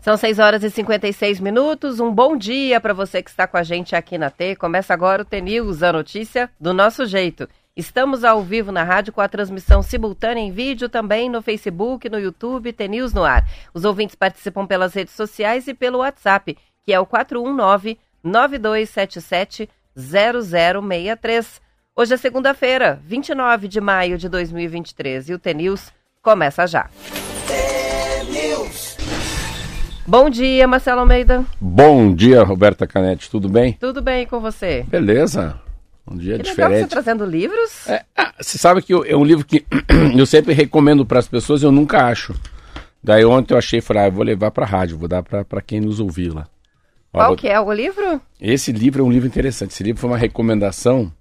São 6 horas e 56 minutos. Um bom dia para você que está com a gente aqui na T. Começa agora o T-News, a notícia do nosso jeito. Estamos ao vivo na rádio com a transmissão simultânea em vídeo também no Facebook, no YouTube, T-News no ar. Os ouvintes participam pelas redes sociais e pelo WhatsApp, que é o 419 9277 0063. Hoje é segunda-feira, 29 de maio de 2023 e o T-News começa já. Bom dia, Marcelo Almeida. Bom dia, Roberta Canetti, tudo bem? Tudo bem com você? Beleza. Um dia que diferente. Legal você trazendo livros? É, ah, você sabe que eu, é um livro que eu sempre recomendo para as pessoas e eu nunca acho. Daí ontem eu achei e falei, ah, eu vou levar para a rádio, vou dar para quem nos ouvir lá. Qual vou... que é o livro? Esse livro é um livro interessante. Esse livro foi uma recomendação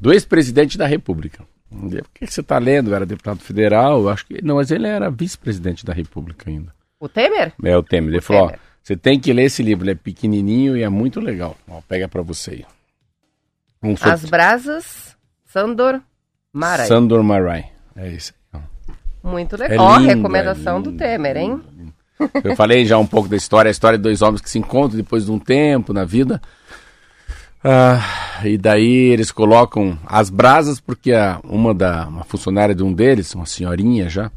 do ex-presidente da República. Por que você está lendo? Era deputado federal, acho que. Não, mas ele era vice-presidente da República ainda. O Temer? É, o Temer. Ele o falou, Temer. ó, você tem que ler esse livro, ele é pequenininho e é muito legal. Ó, pega para você aí. Um As Brasas, Sandor Marai. Sandor Marai, é isso aí. Muito legal. É ó, lindo, recomendação é do Temer, hein? Eu falei já um pouco da história, a história de dois homens que se encontram depois de um tempo na vida. Ah, e daí eles colocam as brasas, porque a, uma da uma funcionária de um deles, uma senhorinha já,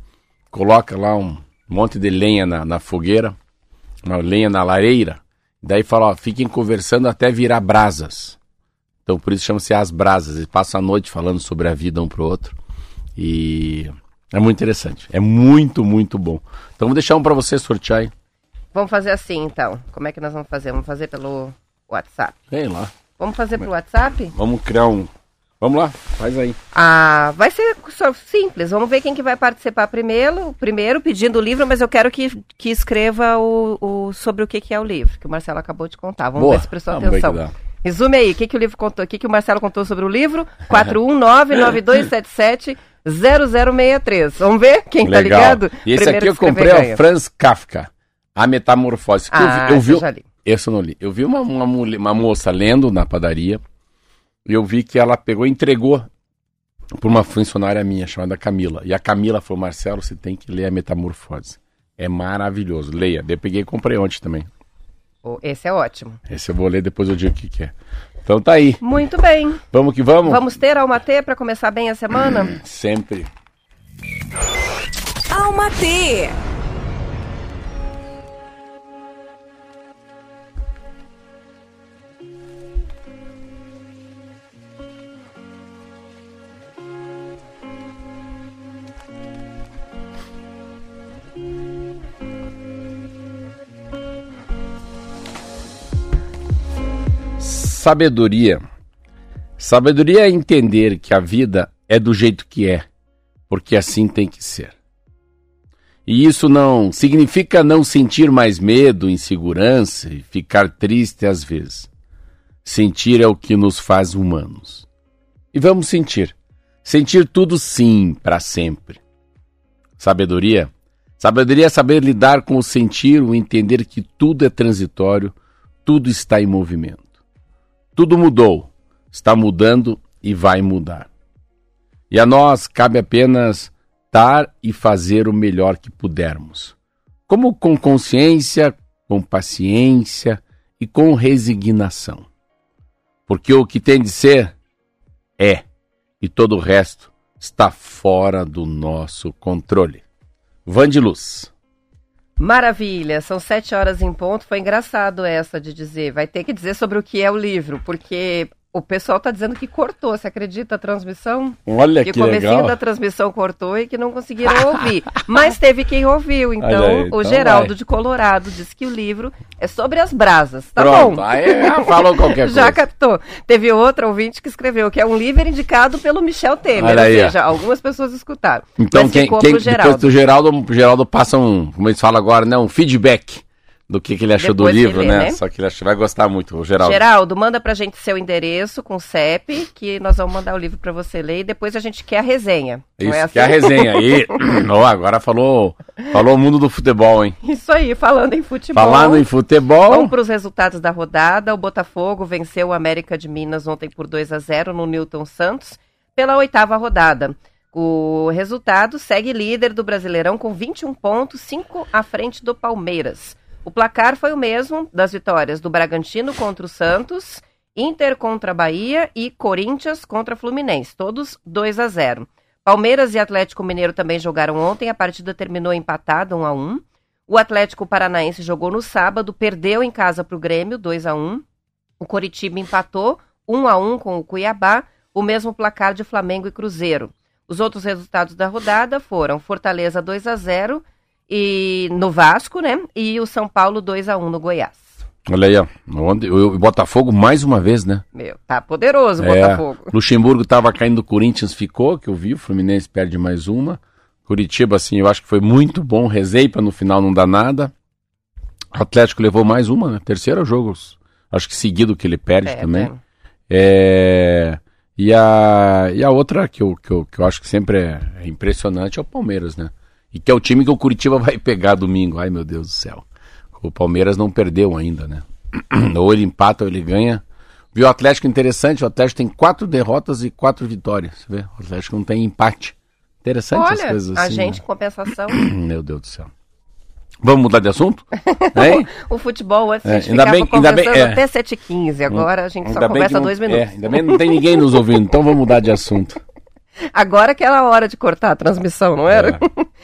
coloca lá um, monte de lenha na, na fogueira, uma lenha na lareira. Daí fala, ó, fiquem conversando até virar brasas. Então por isso chama-se As Brasas. Eles passam a noite falando sobre a vida um pro outro. E é muito interessante. É muito, muito bom. Então vou deixar um para você sortear aí. Vamos fazer assim então. Como é que nós vamos fazer? Vamos fazer pelo WhatsApp. Vem lá. Vamos fazer pelo WhatsApp? Vamos criar um Vamos lá, faz aí. Ah, vai ser simples. Vamos ver quem que vai participar primeiro, primeiro pedindo o livro, mas eu quero que, que escreva o, o sobre o que, que é o livro, que o Marcelo acabou de contar. Vamos Boa. ver se prestou atenção. Resume aí, o que, que o livro contou, o que, que o Marcelo contou sobre o livro? 419-9277-0063. Vamos ver quem tá Legal. tá ligado? E esse Primeiro aqui eu comprei, o Franz Kafka, A Metamorfose. Ah, eu vi, eu vi, esse eu não li. Eu vi uma, uma, uma moça lendo na padaria, e eu vi que ela pegou e entregou por uma funcionária minha chamada Camila. E a Camila falou: Marcelo, você tem que ler a Metamorfose. É maravilhoso. Leia. Eu peguei e comprei ontem também. Esse é ótimo. Esse eu vou ler depois eu digo o que, que é. Então tá aí. Muito bem. Vamos que vamos? Vamos ter Alma T para começar bem a semana? Sempre. Alma Sabedoria. Sabedoria é entender que a vida é do jeito que é, porque assim tem que ser. E isso não significa não sentir mais medo, insegurança e ficar triste às vezes. Sentir é o que nos faz humanos. E vamos sentir. Sentir tudo sim, para sempre. Sabedoria. Sabedoria é saber lidar com o sentir, o entender que tudo é transitório, tudo está em movimento. Tudo mudou, está mudando e vai mudar. E a nós cabe apenas dar e fazer o melhor que pudermos. Como com consciência, com paciência e com resignação. Porque o que tem de ser é, e todo o resto está fora do nosso controle. Vandiluz. Maravilha, são sete horas em ponto. Foi engraçado essa de dizer. Vai ter que dizer sobre o que é o livro, porque o pessoal está dizendo que cortou, você acredita a transmissão? Olha que, que o comecinho da transmissão cortou e que não conseguiram ouvir. Mas teve quem ouviu, então aí, o então Geraldo vai. de Colorado disse que o livro é sobre as brasas. Tá Pronto, bom? Aí falou qualquer coisa. Já captou. Teve outra ouvinte que escreveu que é um livro indicado pelo Michel Temer, Olha ou aí, seja, algumas pessoas escutaram. Então quem, quem depois do Geraldo, o Geraldo passa um, como eles falam agora, né, um feedback do que, que ele achou Depois do livro, lê, né? né? Só que ele achou, vai gostar muito, o Geraldo. Geraldo, manda pra gente seu endereço com CEP, que nós vamos mandar o livro para você ler e depois a gente quer a resenha. Isso, é assim? quer a resenha. E oh, agora falou, falou o mundo do futebol, hein? Isso aí, falando em futebol. Falando em futebol. Vamos para os resultados da rodada. O Botafogo venceu o América de Minas ontem por 2 a 0 no Newton Santos pela oitava rodada. O resultado segue líder do Brasileirão com 21 pontos, 5 à frente do Palmeiras. O placar foi o mesmo das vitórias do Bragantino contra o Santos, Inter contra a Bahia e Corinthians contra Fluminense, todos 2 a 0. Palmeiras e Atlético Mineiro também jogaram ontem, a partida terminou empatada 1 a 1. O Atlético Paranaense jogou no sábado, perdeu em casa para o Grêmio 2 a 1. O Coritiba empatou 1 a 1 com o Cuiabá, o mesmo placar de Flamengo e Cruzeiro. Os outros resultados da rodada foram Fortaleza 2 a 0 e no Vasco, né? E o São Paulo 2 a 1 no Goiás. Olha aí, ó. Onde, o Botafogo mais uma vez, né? Meu, tá poderoso o É, Botafogo. Luxemburgo tava caindo, o Corinthians ficou, que eu vi, o Fluminense perde mais uma. Curitiba, assim, eu acho que foi muito bom, rezei pra no final não dar nada. O Atlético levou mais uma, né? Terceiro jogo, acho que seguido que ele perde É, também. É, e, a, e a outra que eu, que, eu, que eu acho que sempre é, é impressionante é o Palmeiras, né? E que é o time que o Curitiba vai pegar domingo. Ai, meu Deus do céu. O Palmeiras não perdeu ainda, né? Ou ele empata ou ele ganha. Viu o Atlético interessante? O Atlético tem quatro derrotas e quatro vitórias. Você vê? O Atlético não tem empate. Interessante as Olha, coisas a assim. gente, né? compensação, Meu Deus do céu. Vamos mudar de assunto? O futebol antes É, a gente ainda bem- ainda bem- é. até 7h15, agora a gente só Ainda que conversa não- dois minutos. É, ainda bem que não tem ninguém nos ouvindo, então vamos mudar de assunto. Agora é aquela hora de cortar a transmissão, não era? É.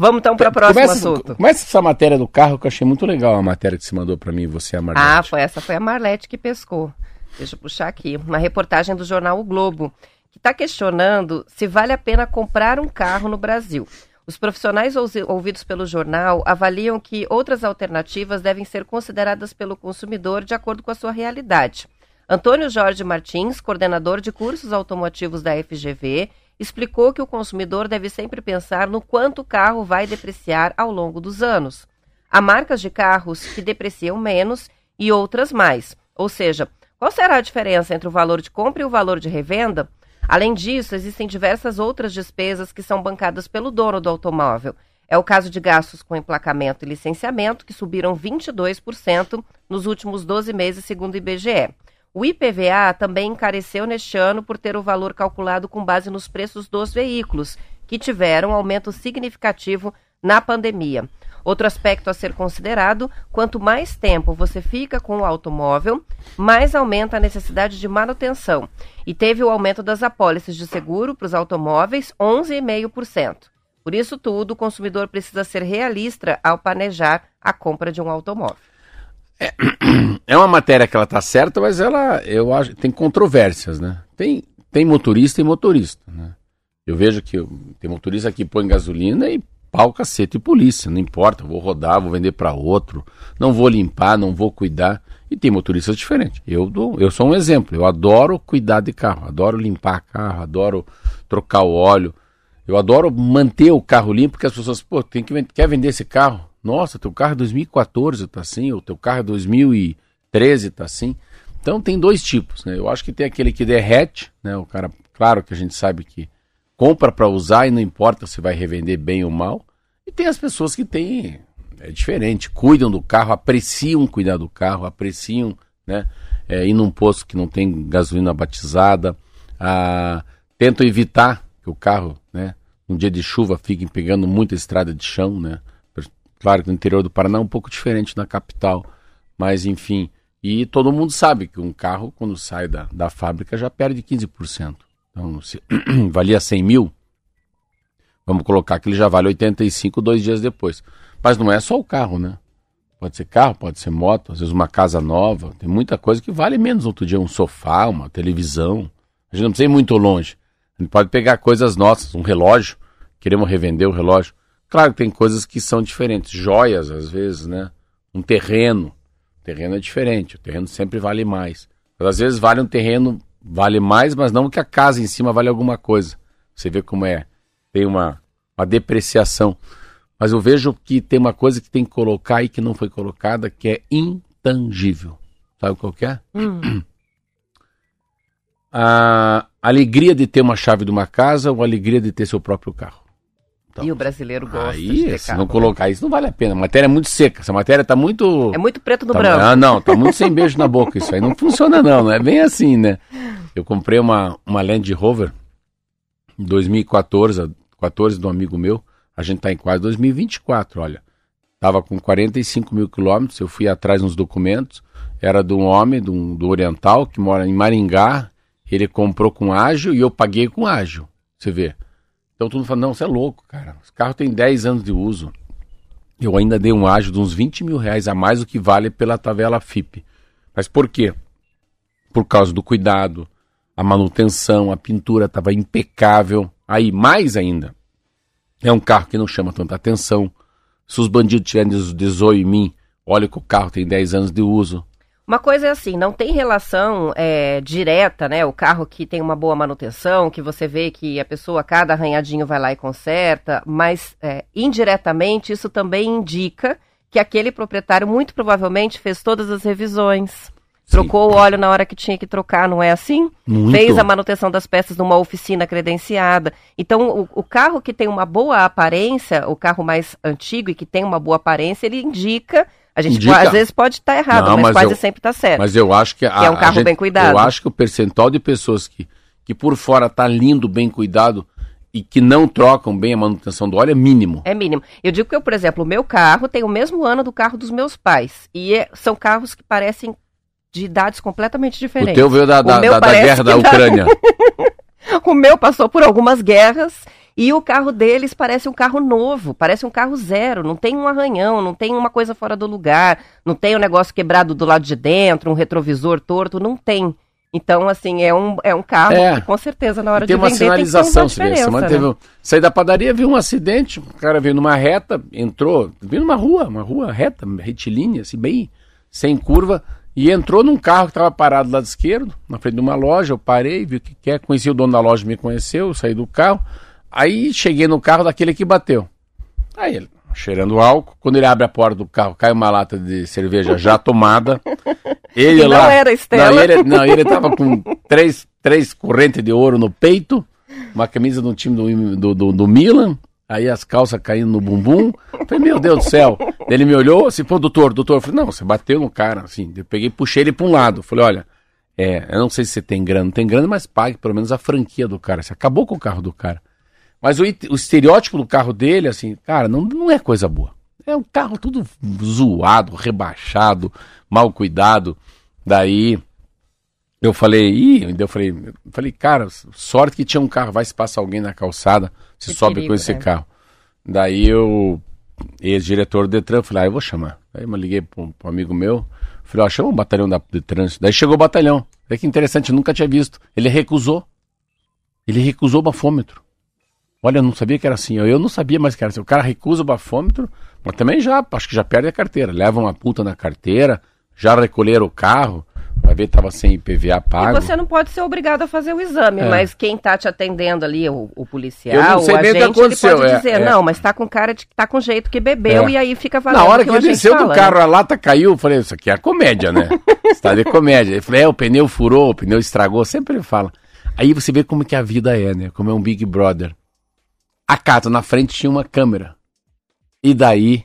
Vamos então para o próximo começa, assunto. Começa essa matéria do carro que eu achei muito legal a matéria que você mandou pra mim, você, a Margarete. Ah, foi essa foi a Marlete que pescou. Deixa eu puxar aqui. Uma reportagem do jornal O Globo, que está questionando se vale a pena comprar um carro no Brasil. Os profissionais ouvi- ouvidos pelo jornal avaliam que outras alternativas devem ser consideradas pelo consumidor de acordo com a sua realidade. Antônio Jorge Martins, coordenador de cursos automotivos da FGV, explicou que o consumidor deve sempre pensar no quanto o carro vai depreciar ao longo dos anos. Há marcas de carros que depreciam menos e outras mais. Ou seja, qual será a diferença entre o valor de compra e o valor de revenda? Além disso, existem diversas outras despesas que são bancadas pelo dono do automóvel. É o caso de gastos com emplacamento e licenciamento, que subiram 22% nos últimos 12 meses, segundo o IBGE. O IPVA também encareceu neste ano por ter o valor calculado com base nos preços dos veículos, que tiveram um aumento significativo na pandemia. Outro aspecto a ser considerado: quanto mais tempo você fica com o automóvel, mais aumenta a necessidade de manutenção. E teve o aumento das apólices de seguro para os automóveis, 11,5%. Por isso tudo, o consumidor precisa ser realista ao planejar a compra de um automóvel. É uma matéria que ela tá certa, mas ela, eu acho, tem controvérsias, né? Tem, tem motorista e motorista, né? Eu vejo que tem motorista que põe gasolina e pau, cacete e polícia, não importa, vou rodar, vou vender para outro, não vou limpar, não vou cuidar. E tem motoristas diferentes. Eu, dou, eu sou um exemplo, eu adoro cuidar de carro, adoro limpar carro, adoro trocar o óleo, eu adoro manter o carro limpo, porque as pessoas, pô, tem que, quer vender esse carro? Nossa, teu carro é 2014 tá assim, ou teu carro é 2013 tá assim. Então tem dois tipos, né? Eu acho que tem aquele que derrete, né? O cara, claro que a gente sabe que compra para usar e não importa se vai revender bem ou mal. E tem as pessoas que têm é diferente, cuidam do carro, apreciam cuidar do carro, apreciam, né? É, ir num posto que não tem gasolina batizada, ah, tentam evitar que o carro, né? Um dia de chuva fique pegando muita estrada de chão, né? Claro que no interior do Paraná é um pouco diferente na capital, mas enfim. E todo mundo sabe que um carro, quando sai da, da fábrica, já perde 15%. Então, se valia 100 mil, vamos colocar que ele já vale 85 dois dias depois. Mas não é só o carro, né? Pode ser carro, pode ser moto, às vezes uma casa nova. Tem muita coisa que vale menos. Outro dia, um sofá, uma televisão. A gente não precisa ir muito longe. A gente pode pegar coisas nossas, um relógio. Queremos revender o relógio. Claro que tem coisas que são diferentes. Joias, às vezes, né? Um terreno. O terreno é diferente. O terreno sempre vale mais. Mas, às vezes vale um terreno, vale mais, mas não que a casa em cima vale alguma coisa. Você vê como é. Tem uma, uma depreciação. Mas eu vejo que tem uma coisa que tem que colocar e que não foi colocada, que é intangível. Sabe qual que é? A alegria de ter uma chave de uma casa ou a alegria de ter seu próprio carro. Então, e o brasileiro gosta de Aí, ter se não colocar isso, não vale a pena. A matéria é muito seca. Essa matéria tá muito. É muito preto no Tá- branco. Ah, não, tá muito sem beijo na boca isso aí. Não funciona não, não é bem assim, né? Eu comprei uma, uma Land Rover Em 2014, 14 do amigo meu, a gente está em quase 2024, olha. Estava com 45 mil quilômetros, eu fui atrás nos documentos, era de um homem, de um, do Oriental, que mora em Maringá, ele comprou com ágil e eu paguei com ágil, você vê. Então todo mundo fala, não, você é louco, cara, esse carro tem 10 anos de uso. Eu ainda dei um ágil de uns 20 mil reais a mais do que vale pela tabela FIP. Mas por quê? Por causa do cuidado, a manutenção, a pintura estava impecável. Aí, mais ainda, é um carro que não chama tanta atenção. Se os bandidos tiverem desoio em mim, olha que o carro tem 10 anos de uso. Uma coisa é assim, não tem relação é, direta, né? O carro que tem uma boa manutenção, que você vê que a pessoa, cada arranhadinho vai lá e conserta, mas é, indiretamente isso também indica que aquele proprietário muito provavelmente fez todas as revisões. Trocou o óleo na hora que tinha que trocar, não é assim? Muito. Fez a manutenção das peças numa oficina credenciada. Então, o, o, carro que tem uma boa aparência, o carro mais antigo e que tem uma boa aparência, ele indica. A gente indica. às vezes pode estar tá errado, não, mas, mas, quase eu, sempre está certo. Mas eu acho que, a, que é um carro gente, bem cuidado. Eu acho que o percentual de pessoas que, que por fora está lindo, bem cuidado, e que não trocam bem a manutenção do óleo é mínimo. É mínimo. Eu digo que eu, por exemplo, o meu carro tem o mesmo ano do carro dos meus pais. E é, são carros que parecem de idades completamente diferentes. O teu veio da, da, da, da guerra da Ucrânia. o meu passou por algumas guerras e o carro deles parece um carro novo, parece um carro zero, não tem um arranhão, não tem uma coisa fora do lugar, não tem um negócio quebrado do lado de dentro, um retrovisor torto, não tem. Então, assim, é um, é um carro é. que com certeza na hora de vender sinalização, tem que ter uma diferença. Né? Teve, saí da padaria, vi um acidente, o cara veio numa reta, entrou, veio numa rua, uma rua reta, retilínea, assim, bem sem curva, e entrou num carro que estava parado do lado esquerdo, na frente de uma loja. Eu parei, vi o que quer, conheci o dono da loja, me conheceu, saí do carro. Aí cheguei no carro daquele que bateu. Aí ele, cheirando álcool, quando ele abre a porta do carro, cai uma lata de cerveja já tomada. Ele e lá. Não era Estela. Não, ele, não, ele tava com três, três correntes de ouro no peito, uma camisa do time do, do, do, do Milan, Aí as calças caindo no bumbum. Falei, meu Deus do céu. Ele me olhou assim, pô, doutor, doutor. Eu falei, não, você bateu no cara, assim. Eu peguei puxei ele para um lado. Falei, olha, é, eu não sei se você tem grana, não tem grana, mas pague pelo menos a franquia do cara. Você acabou com o carro do cara. Mas o, o estereótipo do carro dele, assim, cara, não, não é coisa boa. É um carro tudo zoado, rebaixado, mal cuidado. Daí eu falei, ih, eu falei, eu falei, cara, sorte que tinha um carro, vai se passa alguém na calçada, se que sobe perigo, com esse né? carro. Daí eu, ex-diretor do Detran, falei, ah, eu vou chamar. Aí eu liguei para um, amigo meu, falei, ó, chama o batalhão da, de trânsito. Daí chegou o batalhão. Olha que interessante, eu nunca tinha visto. Ele recusou. Ele recusou o bafômetro. Olha, eu não sabia que era assim. Eu não sabia mais que era assim. O cara recusa o bafômetro, mas também já, acho que já perde a carteira. Leva uma puta na carteira, já recolheram o carro. Vai ver, estava sem IPVA pago. E você não pode ser obrigado a fazer o exame, é. mas quem está te atendendo ali, o, o policial, o agente, ele pode dizer, é, não, mas está com cara de que está com jeito que bebeu é. e aí fica valendo Na hora que, que ele desceu do carro, né? a lata caiu, eu falei, isso aqui é comédia, né? Está de comédia. Ele falou, é, o pneu furou, o pneu estragou, sempre ele fala. Aí você vê como que a vida é, né? Como é um Big Brother. A Cato, na frente tinha uma câmera. E daí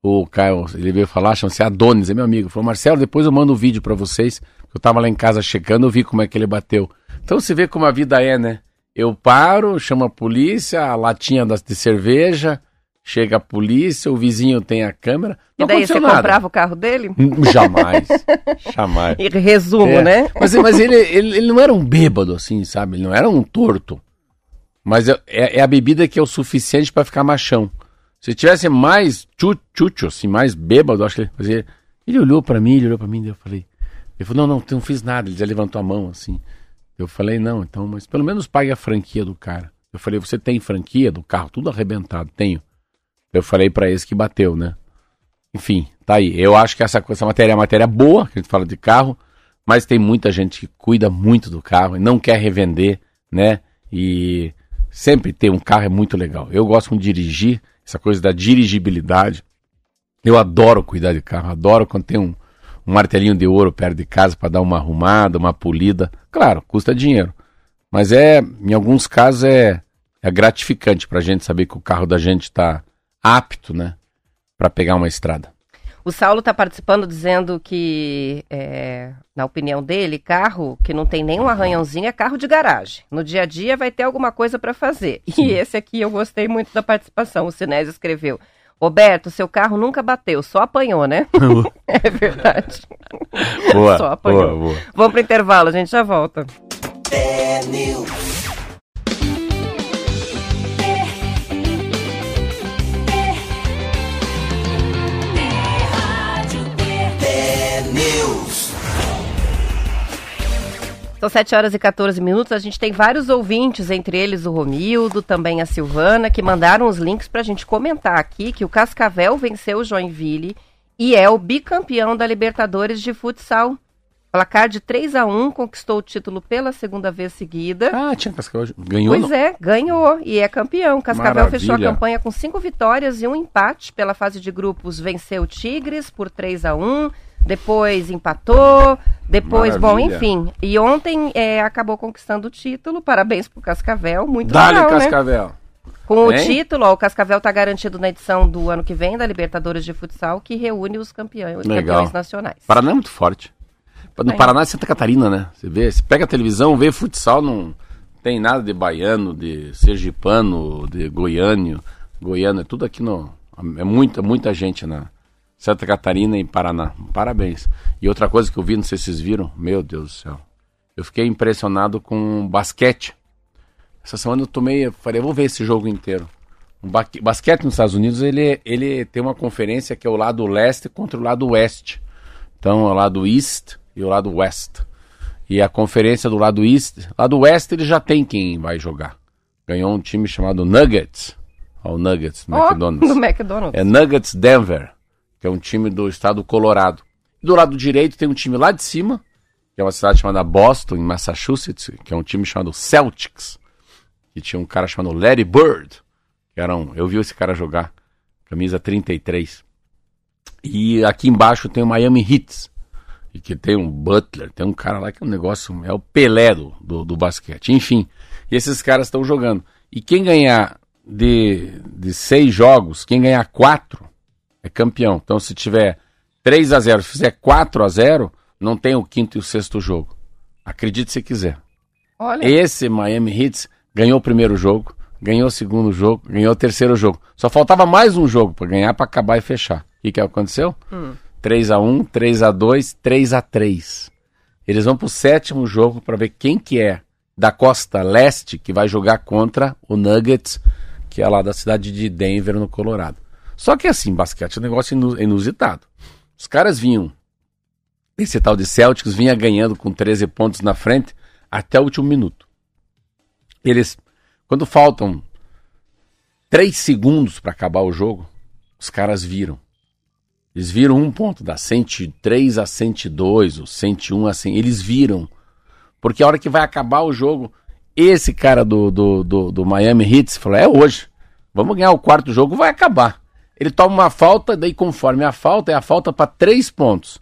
o Caio, ele veio falar, chama-se Adonis, é meu amigo. Falou, Marcelo, depois eu mando um vídeo para vocês. Eu tava lá em casa checando, eu vi como é que ele bateu. Então você vê como a vida é, né? Eu paro, chamo a polícia, a latinha de cerveja, chega a polícia, o vizinho tem a câmera. E daí você nada. comprava o carro dele? Jamais, jamais. E resumo, é. né? Mas, mas ele, ele, ele, não era um bêbado assim, sabe? Ele não era um torto. Mas é, é a bebida que é o suficiente para ficar machão. Se tivesse mais chucho, assim, mais bêbado, acho que ele fazia. Ele olhou para mim, ele olhou para mim, eu falei. Ele falou: não, não, não fiz nada. Ele já levantou a mão, assim. Eu falei: não, então, mas pelo menos pague a franquia do cara. Eu falei: você tem franquia do carro? Tudo arrebentado. Tenho. Eu falei para esse que bateu, né? Enfim, tá aí. Eu acho que essa, essa matéria é uma matéria boa, que a gente fala de carro, mas tem muita gente que cuida muito do carro e não quer revender, né? E sempre ter um carro é muito legal. Eu gosto de dirigir essa coisa da dirigibilidade. Eu adoro cuidar de carro, adoro quando tem um, um martelinho de ouro perto de casa para dar uma arrumada, uma polida. Claro, custa dinheiro. Mas é, em alguns casos, é, é gratificante para a gente saber que o carro da gente está apto, né, para pegar uma estrada. O Saulo está participando dizendo que, é, na opinião dele, carro que não tem nenhum arranhãozinho é carro de garagem. No dia a dia vai ter alguma coisa para fazer. Sim. E esse aqui eu gostei muito da participação. O Sinésio escreveu: Roberto, seu carro nunca bateu, só apanhou, né? é verdade. Boa, só apanhou. Boa, boa. Vamos para intervalo, a gente já volta. São 7 horas e 14 minutos. A gente tem vários ouvintes, entre eles o Romildo, também a Silvana, que mandaram os links para a gente comentar aqui que o Cascavel venceu o Joinville e é o bicampeão da Libertadores de futsal. Placar de 3 a 1 conquistou o título pela segunda vez seguida. Ah, tinha Cascavel. Ganhou? Pois não? é, ganhou e é campeão. Cascavel Maravilha. fechou a campanha com cinco vitórias e um empate. Pela fase de grupos, venceu o Tigres por 3 a 1 depois empatou, depois, Maravilha. bom, enfim. E ontem é, acabou conquistando o título. Parabéns pro Cascavel, muito Dale, legal, né? Cascavel. Né? Com hein? o título, ó, o Cascavel está garantido na edição do ano que vem da Libertadores de Futsal, que reúne os campeões, campeões nacionais. Paraná é muito forte. No Paraná é Santa Catarina, né? Você vê, você pega a televisão, vê futsal, não tem nada de baiano, de sergipano, de goiânio. Goiano, é tudo aqui no. É muita, muita gente na, Santa Catarina e Paraná. Parabéns. E outra coisa que eu vi, não sei se vocês viram, meu Deus do céu. Eu fiquei impressionado com basquete. Essa semana eu tomei, eu falei, eu vou ver esse jogo inteiro. O basquete nos Estados Unidos, ele, ele tem uma conferência que é o lado leste contra o lado oeste. Então, é o lado east e o lado west. E a conferência do lado east, lado oeste ele já tem quem vai jogar. Ganhou um time chamado Nuggets. Ó, o Nuggets, oh, McDonald's. Do McDonald's. É Nuggets Denver que é um time do estado do Colorado. Do lado direito tem um time lá de cima, que é uma cidade chamada Boston, em Massachusetts, que é um time chamado Celtics, que tinha um cara chamado Larry Bird, que era um, eu vi esse cara jogar, camisa 33. E aqui embaixo tem o Miami Heat, e que tem um Butler, tem um cara lá que é um negócio, é o Pelé do, do, do basquete. Enfim, esses caras estão jogando. E quem ganhar de, de seis jogos, quem ganhar quatro, é campeão. Então, se tiver 3 a 0 se fizer 4 a 0 não tem o quinto e o sexto jogo. Acredite se quiser. Olha. Esse Miami Heat ganhou o primeiro jogo, ganhou o segundo jogo, ganhou o terceiro jogo. Só faltava mais um jogo para ganhar, para acabar e fechar. O que, que aconteceu? Hum. 3 a 1 3 a 2 3 a 3 Eles vão para o sétimo jogo para ver quem que é da costa leste que vai jogar contra o Nuggets, que é lá da cidade de Denver, no Colorado. Só que assim, basquete é um negócio inusitado. Os caras vinham, esse tal de Celtics vinha ganhando com 13 pontos na frente até o último minuto. Eles, quando faltam 3 segundos para acabar o jogo, os caras viram. Eles viram um ponto, da 103 a 102, ou 101 a 100. Eles viram. Porque a hora que vai acabar o jogo, esse cara do, do, do, do Miami Heat falou: é hoje. Vamos ganhar o quarto jogo, vai acabar ele toma uma falta, daí conforme a falta, é a falta para três pontos,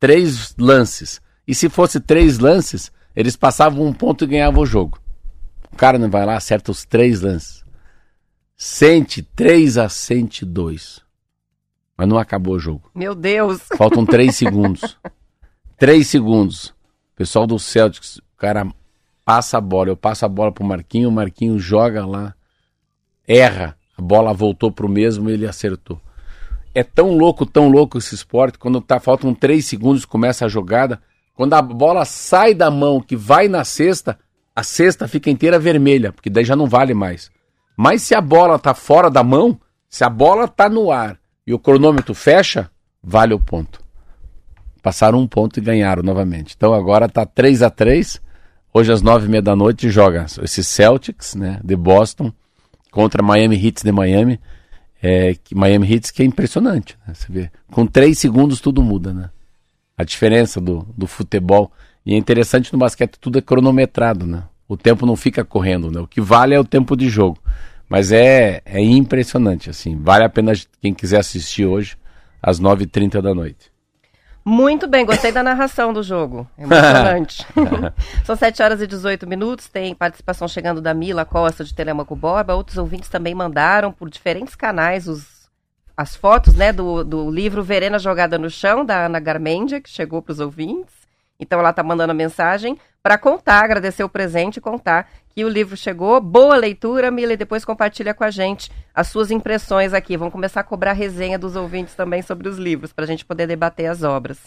três lances. E se fosse três lances, eles passavam um ponto e ganhavam o jogo. O cara não vai lá, acerta os três lances. Sente 3 a 102. Mas não acabou o jogo. Meu Deus! Faltam três segundos. três segundos. O pessoal do Celtics, o cara passa a bola. Eu passo a bola pro Marquinho, o Marquinho joga lá, erra a bola voltou para o mesmo e ele acertou. É tão louco, tão louco esse esporte, quando tá, faltam três segundos, começa a jogada, quando a bola sai da mão, que vai na cesta, a cesta fica inteira vermelha, porque daí já não vale mais. Mas se a bola tá fora da mão, se a bola tá no ar e o cronômetro fecha, vale o ponto. Passaram um ponto e ganharam novamente. Então agora tá 3 a 3 Hoje às nove e meia da noite joga esse Celtics, né, de Boston, contra Miami Heat de Miami. É, que Miami Heat que é impressionante, né? Você vê. Com três segundos tudo muda, né? A diferença do, do futebol. E é interessante no basquete, tudo é cronometrado, né? O tempo não fica correndo, né? O que vale é o tempo de jogo. Mas é, é impressionante, assim. Vale a pena quem quiser assistir hoje, às 9h30 da noite. Muito bem, gostei da narração do jogo. Emocionante. São 7 horas e 18 minutos. Tem participação chegando da Mila Costa de Telemaco Borba. Outros ouvintes também mandaram por diferentes canais os as fotos né, do, do livro Verena Jogada no Chão, da Ana Garmendia, que chegou para os ouvintes. Então ela está mandando mensagem para contar, agradecer o presente e contar que o livro chegou. Boa leitura, Mila, e depois compartilha com a gente as suas impressões aqui. Vamos começar a cobrar resenha dos ouvintes também sobre os livros, para a gente poder debater as obras.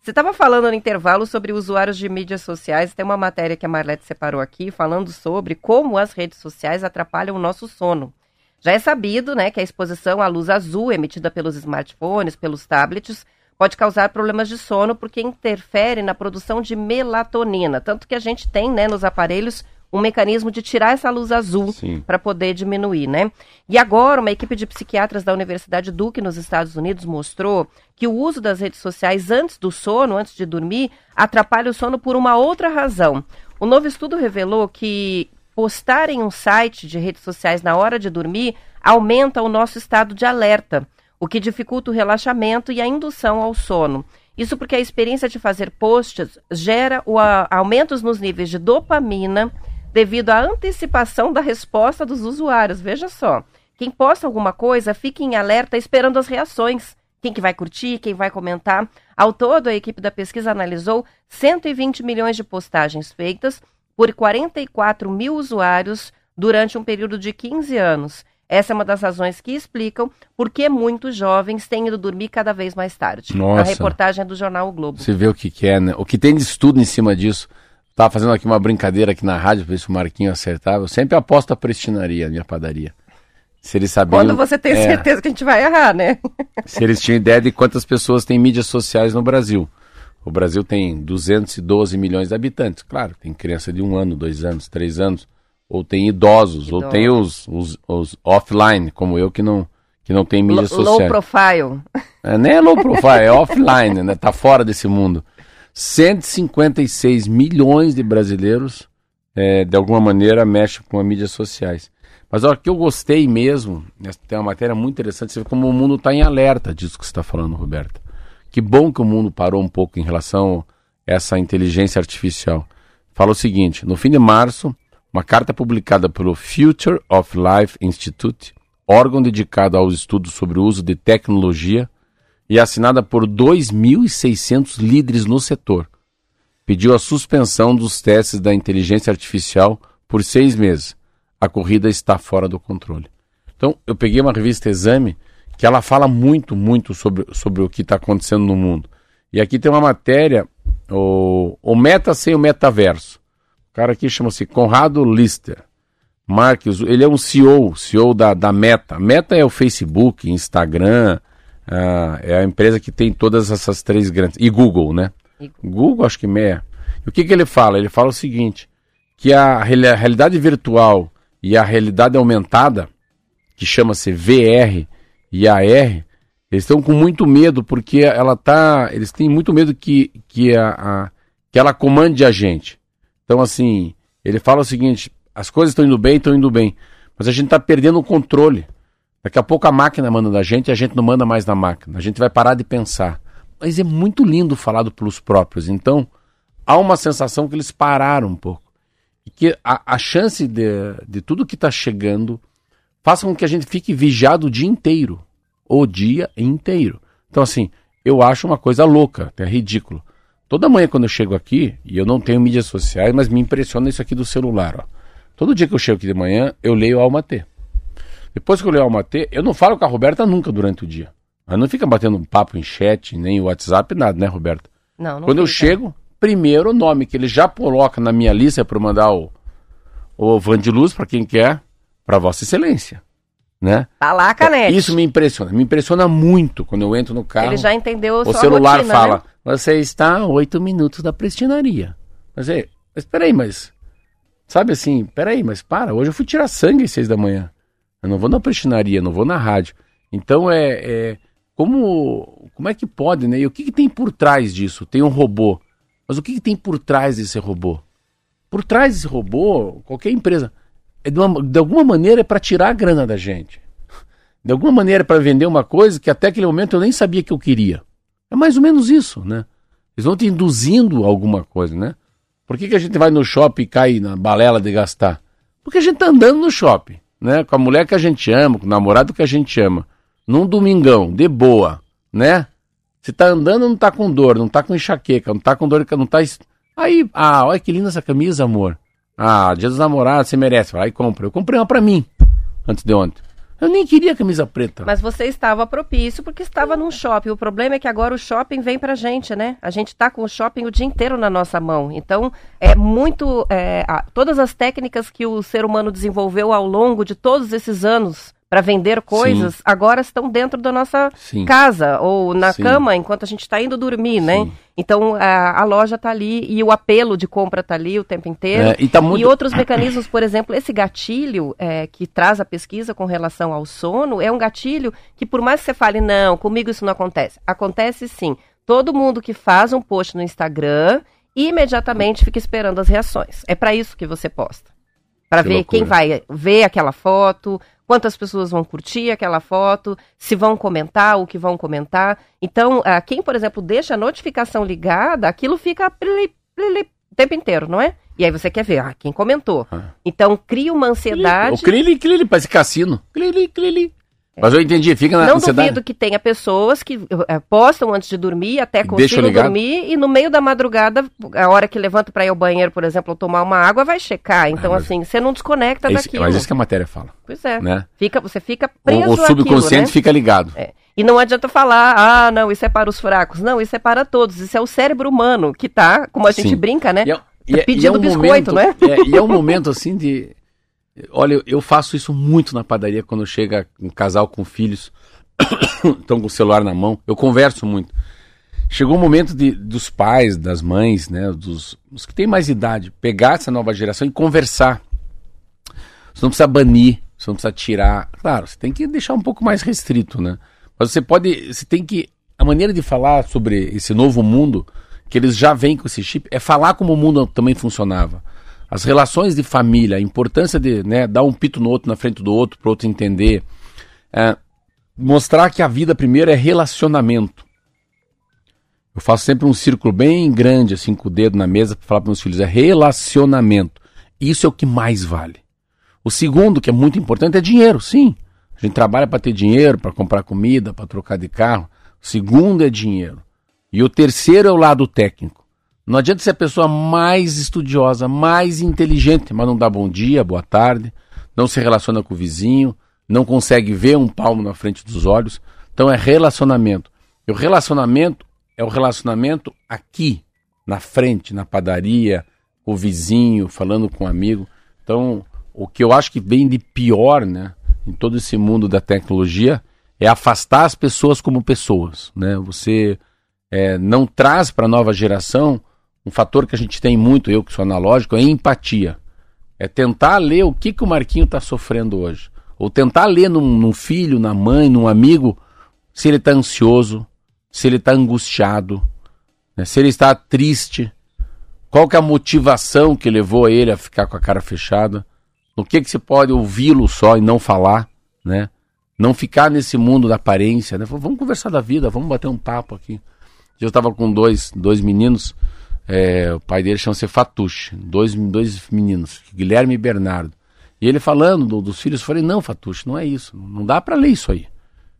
Você estava falando no intervalo sobre usuários de mídias sociais. Tem uma matéria que a Marlete separou aqui falando sobre como as redes sociais atrapalham o nosso sono. Já é sabido né, que a exposição à luz azul emitida pelos smartphones, pelos tablets, pode causar problemas de sono porque interfere na produção de melatonina. Tanto que a gente tem né, nos aparelhos um mecanismo de tirar essa luz azul para poder diminuir, né? E agora, uma equipe de psiquiatras da Universidade Duke nos Estados Unidos mostrou que o uso das redes sociais antes do sono, antes de dormir, atrapalha o sono por uma outra razão. O novo estudo revelou que postar em um site de redes sociais na hora de dormir aumenta o nosso estado de alerta, o que dificulta o relaxamento e a indução ao sono. Isso porque a experiência de fazer posts gera o a, aumentos nos níveis de dopamina devido à antecipação da resposta dos usuários. Veja só, quem posta alguma coisa fica em alerta esperando as reações. Quem que vai curtir, quem vai comentar. Ao todo, a equipe da pesquisa analisou 120 milhões de postagens feitas por 44 mil usuários durante um período de 15 anos. Essa é uma das razões que explicam por que muitos jovens têm ido dormir cada vez mais tarde. Nossa. A reportagem é do jornal o Globo. Você vê o que, que é, né? O que tem de estudo em cima disso. Tava fazendo aqui uma brincadeira aqui na rádio, para ver se o Marquinho acertava. Eu sempre aposto a prestinaria, minha padaria. Se eles sabiam. Quando você tem é, certeza que a gente vai errar, né? se eles tinham ideia de quantas pessoas têm mídias sociais no Brasil. O Brasil tem 212 milhões de habitantes. Claro, tem criança de um ano, dois anos, três anos. Ou tem idosos, ou tem os, os, os, offline, como eu, que não, que não tem mídias L sociais. Low profile. É, nem é low profile, é offline, né? Tá fora desse mundo. 156 milhões de brasileiros, é, de alguma maneira, mexem com as mídias sociais. Mas o que eu gostei mesmo, tem uma matéria muito interessante, você vê como o mundo está em alerta disso que você está falando, Roberto. Que bom que o mundo parou um pouco em relação a essa inteligência artificial. Fala o seguinte: no fim de março, uma carta publicada pelo Future of Life Institute, órgão dedicado aos estudos sobre o uso de tecnologia, e assinada por 2.600 líderes no setor. Pediu a suspensão dos testes da inteligência artificial por seis meses. A corrida está fora do controle. Então, eu peguei uma revista Exame que ela fala muito, muito sobre, sobre o que está acontecendo no mundo. E aqui tem uma matéria, o, o Meta sem o Metaverso. O cara aqui chama-se Conrado Lister. Marques, ele é um CEO, CEO da, da Meta. Meta é o Facebook, Instagram, ah, é a empresa que tem todas essas três grandes. E Google, né? E... Google, acho que é. E o que, que ele fala? Ele fala o seguinte: que a, a realidade virtual e a realidade aumentada, que chama-se VR e AR, eles estão com muito medo porque ela tá. Eles têm muito medo que, que, a, a, que ela comande a gente. Então, assim, ele fala o seguinte: as coisas estão indo bem, estão indo bem, mas a gente está perdendo o controle. Daqui a pouco a máquina manda na gente e a gente não manda mais na máquina. A gente vai parar de pensar. Mas é muito lindo falado pelos próprios. Então, há uma sensação que eles pararam um pouco. E que a, a chance de, de tudo que está chegando faça com que a gente fique vigiado o dia inteiro. O dia inteiro. Então, assim, eu acho uma coisa louca, até ridículo. Toda manhã quando eu chego aqui, e eu não tenho mídias sociais, mas me impressiona isso aqui do celular. Ó. Todo dia que eu chego aqui de manhã, eu leio Alma T. Depois que eu leio o Matê, eu não falo com a Roberta nunca durante o dia. Ela não fica batendo um papo em chat, nem WhatsApp, nada, né, Roberta? Não, não Quando fica. eu chego, primeiro o nome que ele já coloca na minha lista é para mandar o, o Van de Luz para quem quer, para Vossa Excelência. Né? Tá lá, Canete. Isso me impressiona. Me impressiona muito quando eu entro no carro. Ele já entendeu o celular rotina, fala: né? Você está a oito minutos da prestinaria. Mas, é, mas peraí, mas. Sabe assim, peraí, mas para. Hoje eu fui tirar sangue às seis da manhã. Eu não vou na prestinaria, não vou na rádio. Então é, é como como é que pode, né? E o que, que tem por trás disso? Tem um robô. Mas o que, que tem por trás desse robô? Por trás desse robô, qualquer empresa, é de, uma, de alguma maneira é para tirar a grana da gente. De alguma maneira é para vender uma coisa que até aquele momento eu nem sabia que eu queria. É mais ou menos isso, né? Eles vão te induzindo alguma coisa, né? Por que, que a gente vai no shopping e cai na balela de gastar? Porque a gente tá andando no shopping né? Com a mulher que a gente ama, com o namorado que a gente ama. num domingão, de boa, né? Você tá andando, não tá com dor, não tá com enxaqueca, não tá com dor, não tá. Aí, ah, olha que linda essa camisa, amor. Ah, dia dos namorados, você merece. Vai, compra. Eu comprei uma pra mim, antes de ontem. Eu nem queria camisa preta. Mas você estava propício porque estava num shopping. O problema é que agora o shopping vem pra gente, né? A gente tá com o shopping o dia inteiro na nossa mão. Então, é muito. É, a, todas as técnicas que o ser humano desenvolveu ao longo de todos esses anos para vender coisas, Sim. agora estão dentro da nossa Sim. casa ou na Sim. cama enquanto a gente está indo dormir, né? Então a, a loja está ali e o apelo de compra está ali o tempo inteiro. É, e, tá muito... e, outros mecanismos, por exemplo, esse gatilho é, que traz a pesquisa com relação ao sono é um gatilho que por mais que você fale não, comigo isso não acontece, acontece sim. Todo mundo que faz um post no Instagram imediatamente fica esperando as reações. É para isso que você posta. Para ver loucura. quem vai ver aquela foto, quantas pessoas vão curtir aquela foto, se vão comentar, o que vão comentar. Então, uh, quem, por exemplo, deixa a notificação ligada, aquilo fica o tempo inteiro, não é? E aí você quer ver, ah, quem comentou. Ah. Então, cria uma ansiedade. O clili, clili, parece cassino. Clili, clili. Mas eu entendi, fica na Não ansiedade. duvido que tenha pessoas que é, postam antes de dormir, até conseguem dormir, e no meio da madrugada, a hora que levanta para ir ao banheiro, por exemplo, ou tomar uma água, vai checar. Então, ah, assim, você não desconecta é daquilo. Mas isso que a matéria fala. Pois é. Né? Fica, você fica preso O, o subconsciente àquilo, né? fica ligado. É. E não adianta falar, ah, não, isso é para os fracos. Não, isso é para todos. Isso é o cérebro humano que tá, como a gente Sim. brinca, né? E é, e é, pedindo e é um biscoito, momento, né? e é um momento, assim, de... Olha, eu faço isso muito na padaria quando chega um casal com filhos estão com o celular na mão. Eu converso muito. Chegou o momento de, dos pais, das mães, né, dos, dos que têm mais idade, pegar essa nova geração e conversar. Você não precisa banir, você não precisa tirar. Claro, você tem que deixar um pouco mais restrito, né? Mas você pode, você tem que a maneira de falar sobre esse novo mundo que eles já vêm com esse chip é falar como o mundo também funcionava. As relações de família, a importância de né, dar um pito no outro na frente do outro para o outro entender. É, mostrar que a vida primeiro é relacionamento. Eu faço sempre um círculo bem grande, assim, com o dedo na mesa, para falar para meus filhos: é relacionamento. Isso é o que mais vale. O segundo, que é muito importante, é dinheiro, sim. A gente trabalha para ter dinheiro, para comprar comida, para trocar de carro. O segundo é dinheiro. E o terceiro é o lado técnico. Não adianta ser a pessoa mais estudiosa, mais inteligente, mas não dá bom dia, boa tarde, não se relaciona com o vizinho, não consegue ver um palmo na frente dos olhos. Então é relacionamento. E o relacionamento é o relacionamento aqui, na frente, na padaria, o vizinho, falando com um amigo. Então, o que eu acho que vem de pior, né, em todo esse mundo da tecnologia, é afastar as pessoas como pessoas, né? Você é, não traz para a nova geração um fator que a gente tem muito, eu que sou analógico, é empatia. É tentar ler o que, que o Marquinho está sofrendo hoje. Ou tentar ler num, num filho, na mãe, num amigo, se ele está ansioso, se ele está angustiado, né? se ele está triste, qual que é a motivação que levou ele a ficar com a cara fechada, no que que você pode ouvi-lo só e não falar, né? Não ficar nesse mundo da aparência, né? Vamos conversar da vida, vamos bater um papo aqui. Eu estava com dois, dois meninos, é, o pai dele chama-se Fatuche, dois, dois meninos, Guilherme e Bernardo. E ele falando do, dos filhos, eu falei, não, Fatucho, não é isso. Não dá para ler isso aí.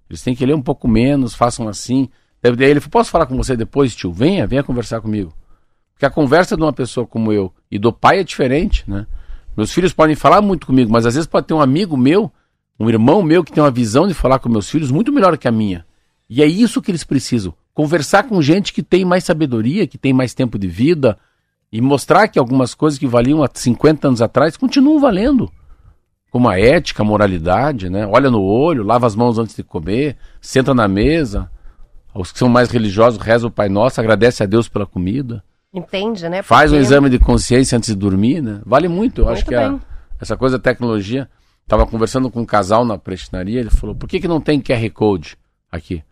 Eles têm que ler um pouco menos, façam assim. Daí ele falou, posso falar com você depois, tio? Venha, venha conversar comigo. Porque a conversa de uma pessoa como eu e do pai é diferente, né? Meus filhos podem falar muito comigo, mas às vezes pode ter um amigo meu, um irmão meu que tem uma visão de falar com meus filhos muito melhor que a minha. E é isso que eles precisam. Conversar com gente que tem mais sabedoria, que tem mais tempo de vida e mostrar que algumas coisas que valiam há 50 anos atrás continuam valendo como a ética, a moralidade, né? Olha no olho, lava as mãos antes de comer, senta na mesa. Os que são mais religiosos rezam o Pai Nosso, agradece a Deus pela comida. Entende, né? Porque... Faz um exame de consciência antes de dormir, né? Vale muito. Eu muito acho que a, essa coisa da tecnologia. Estava conversando com um casal na prestinaria, ele falou: por que, que não tem QR Code aqui?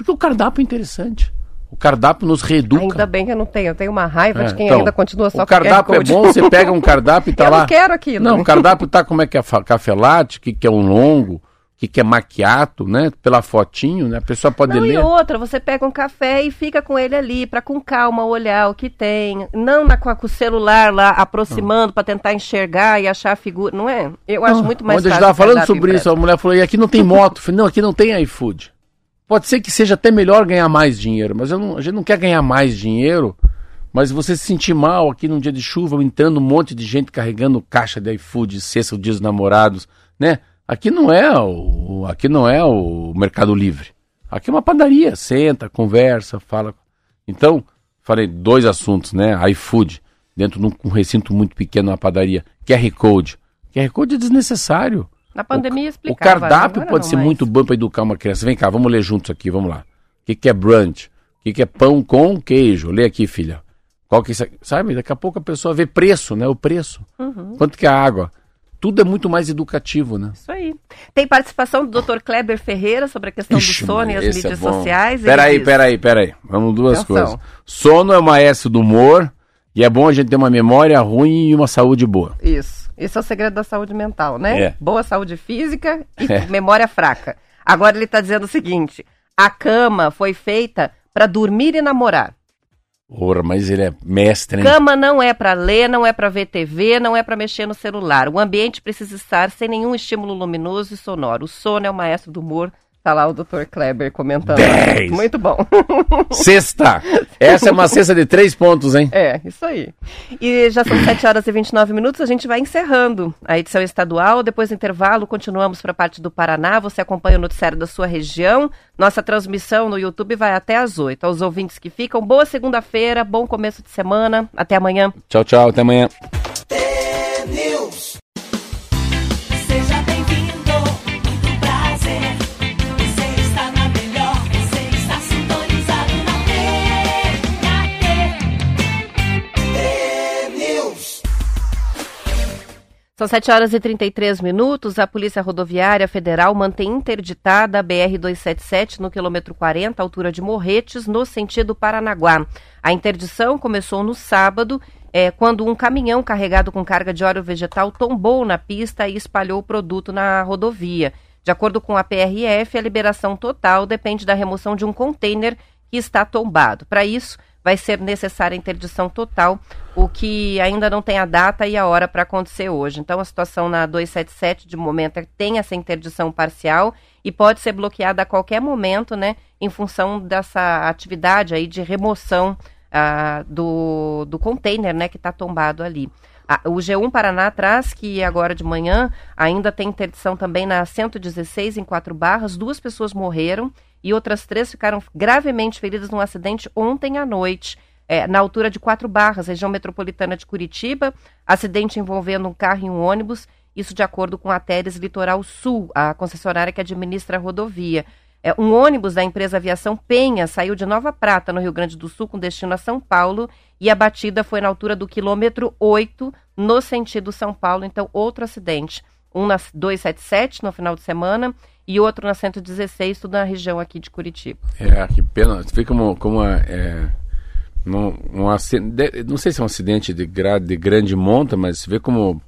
Porque o cardápio é interessante. O cardápio nos reeduca. Ainda bem que eu não tenho. Eu tenho uma raiva é, de quem então, ainda continua só O cardápio é bom, você pega um cardápio e tá eu lá. Eu não quero aquilo. Não, o cardápio tá como é que é café latte, que, que é um longo, que, que é maquiato, né? Pela fotinho, né? A pessoa pode não, ler. E outra, você pega um café e fica com ele ali, para com calma olhar o que tem. Não na, com o celular lá aproximando para tentar enxergar e achar a figura. Não é? Eu acho muito mais Onde fácil. a gente estava falando sobre isso, a mulher falou: e aqui não tem moto. Eu falei, não, aqui não tem iFood. Pode ser que seja até melhor ganhar mais dinheiro, mas não, a gente não quer ganhar mais dinheiro. Mas você se sentir mal aqui num dia de chuva, entrando um monte de gente carregando caixa de iFood, cesta dos dias namorados, né? Aqui não é o, aqui não é o Mercado Livre. Aqui é uma padaria, senta, conversa, fala. Então, falei dois assuntos, né? iFood, dentro de um recinto muito pequeno, uma padaria. QR Code. QR Code é desnecessário. Na pandemia o, explicava. O cardápio pode ser mas... muito bom para educar uma criança. Vem cá, vamos ler juntos aqui, vamos lá. O que, que é brunch? O que, que é pão com queijo? Lê aqui, filha. Qual que é? Sabe, daqui a pouco a pessoa vê preço, né? O preço. Uhum. Quanto que é a água? tudo é muito mais educativo, né? Isso aí. Tem participação do Dr. Kleber Ferreira sobre a questão Ixi, do sono e as mídias é sociais. Peraí, peraí, peraí. Vamos duas Atenção. coisas. Sono é o maestro do humor e é bom a gente ter uma memória ruim e uma saúde boa. Isso. Esse é o segredo da saúde mental, né? É. Boa saúde física e é. memória fraca. Agora ele está dizendo o seguinte: a cama foi feita para dormir e namorar. Ora, mas ele é mestre, hein? Cama não é para ler, não é para ver TV, não é para mexer no celular. O ambiente precisa estar sem nenhum estímulo luminoso e sonoro. O sono é o maestro do humor. Tá lá o Dr. Kleber comentando. Dez. Muito bom. Sexta. Essa é uma cesta de três pontos, hein? É, isso aí. E já são 7 horas e 29 minutos, a gente vai encerrando a edição estadual. Depois do intervalo, continuamos para a parte do Paraná. Você acompanha o noticiário da sua região. Nossa transmissão no YouTube vai até às 8. Aos ouvintes que ficam, boa segunda-feira, bom começo de semana. Até amanhã. Tchau, tchau. Até amanhã. São 7 horas e 33 minutos. A Polícia Rodoviária Federal mantém interditada a BR-277 no quilômetro 40, altura de Morretes, no sentido Paranaguá. A interdição começou no sábado, é, quando um caminhão carregado com carga de óleo vegetal tombou na pista e espalhou o produto na rodovia. De acordo com a PRF, a liberação total depende da remoção de um container que está tombado. Para isso, vai ser necessária interdição total, o que ainda não tem a data e a hora para acontecer hoje. Então, a situação na 277, de momento, é tem essa interdição parcial e pode ser bloqueada a qualquer momento, né, em função dessa atividade aí de remoção ah, do, do container, né, que está tombado ali. o G1 Paraná traz que agora de manhã ainda tem interdição também na 116 em Quatro Barras, duas pessoas morreram e outras três ficaram gravemente feridas num acidente ontem à noite, é, na altura de Quatro Barras, região metropolitana de Curitiba. Acidente envolvendo um carro e um ônibus, isso de acordo com a Teres Litoral Sul, a concessionária que administra a rodovia. É, um ônibus da empresa Aviação Penha saiu de Nova Prata, no Rio Grande do Sul, com destino a São Paulo, e a batida foi na altura do quilômetro 8, no sentido São Paulo. Então, outro acidente. Um na 277 no final de semana e outro na 116, tudo na região aqui de Curitiba. É, que pena. Fica como, como uma, é, um, um, não sei se é um acidente de, gra, de grande monta, mas se vê como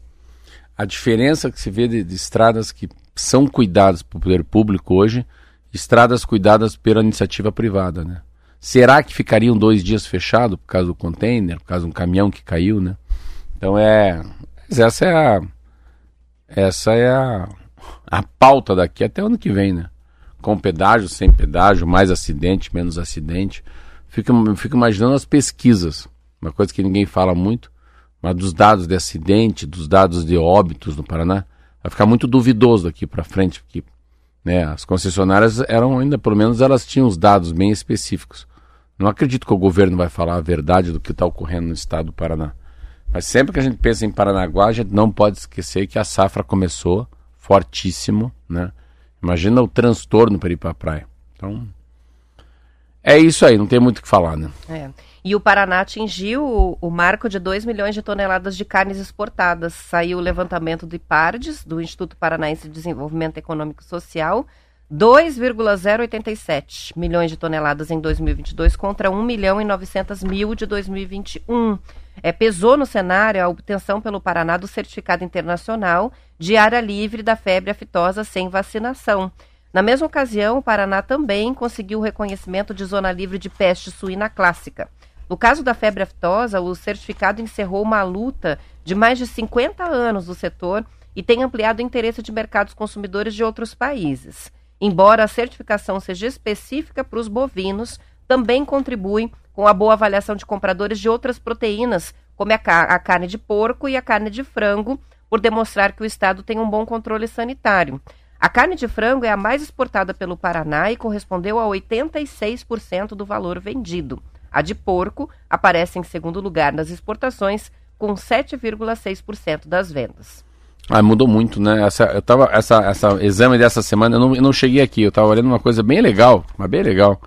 a diferença que se vê de, de estradas que são cuidadas pelo poder público hoje, estradas cuidadas pela iniciativa privada, né? Será que ficariam dois dias fechados por causa do container, por causa de um caminhão que caiu, né? Então é, essa é a, essa é a a pauta daqui até ano que vem, né? Com pedágio, sem pedágio, mais acidente, menos acidente. Fico, fico imaginando as pesquisas, uma coisa que ninguém fala muito, mas dos dados de acidente, dos dados de óbitos no Paraná, vai ficar muito duvidoso daqui para frente, porque né, as concessionárias eram ainda, pelo menos elas tinham os dados bem específicos. Não acredito que o governo vai falar a verdade do que está ocorrendo no estado do Paraná. Mas sempre que a gente pensa em Paranaguá, a gente não pode esquecer que a safra começou fortíssimo, né? Imagina o transtorno para ir para a praia. Então, é isso aí, não tem muito o que falar, né? É. E o Paraná atingiu o, o, marco de 2 milhões de toneladas de carnes exportadas. Saiu o levantamento do IPARDES, do Instituto Paranaense de Desenvolvimento Econômico e Social, 2,087 milhões de toneladas em 2022 contra 1 milhão e 900 mil de 2021. É, pesou no cenário a obtenção pelo Paraná do certificado internacional de área livre da febre aftosa sem vacinação. Na mesma ocasião, o Paraná também conseguiu o reconhecimento de zona livre de peste suína clássica. No caso da febre aftosa, o certificado encerrou uma luta de mais de 50 anos do setor e tem ampliado o interesse de mercados consumidores de outros países. Embora a certificação seja específica para os bovinos, também contribui com a boa avaliação de compradores de outras proteínas, como a, a carne de porco e a carne de frango, por demonstrar que o Estado tem um bom controle sanitário. A carne de frango é a mais exportada pelo Paraná e correspondeu a 86% do valor vendido. A de porco aparece em segundo lugar nas exportações, com 7,6% das vendas. Ah, mudou muito, né? Essa, eu tava, essa, essa exame dessa semana, eu não, eu não cheguei aqui, eu estava olhando uma coisa bem legal, mas bem legal.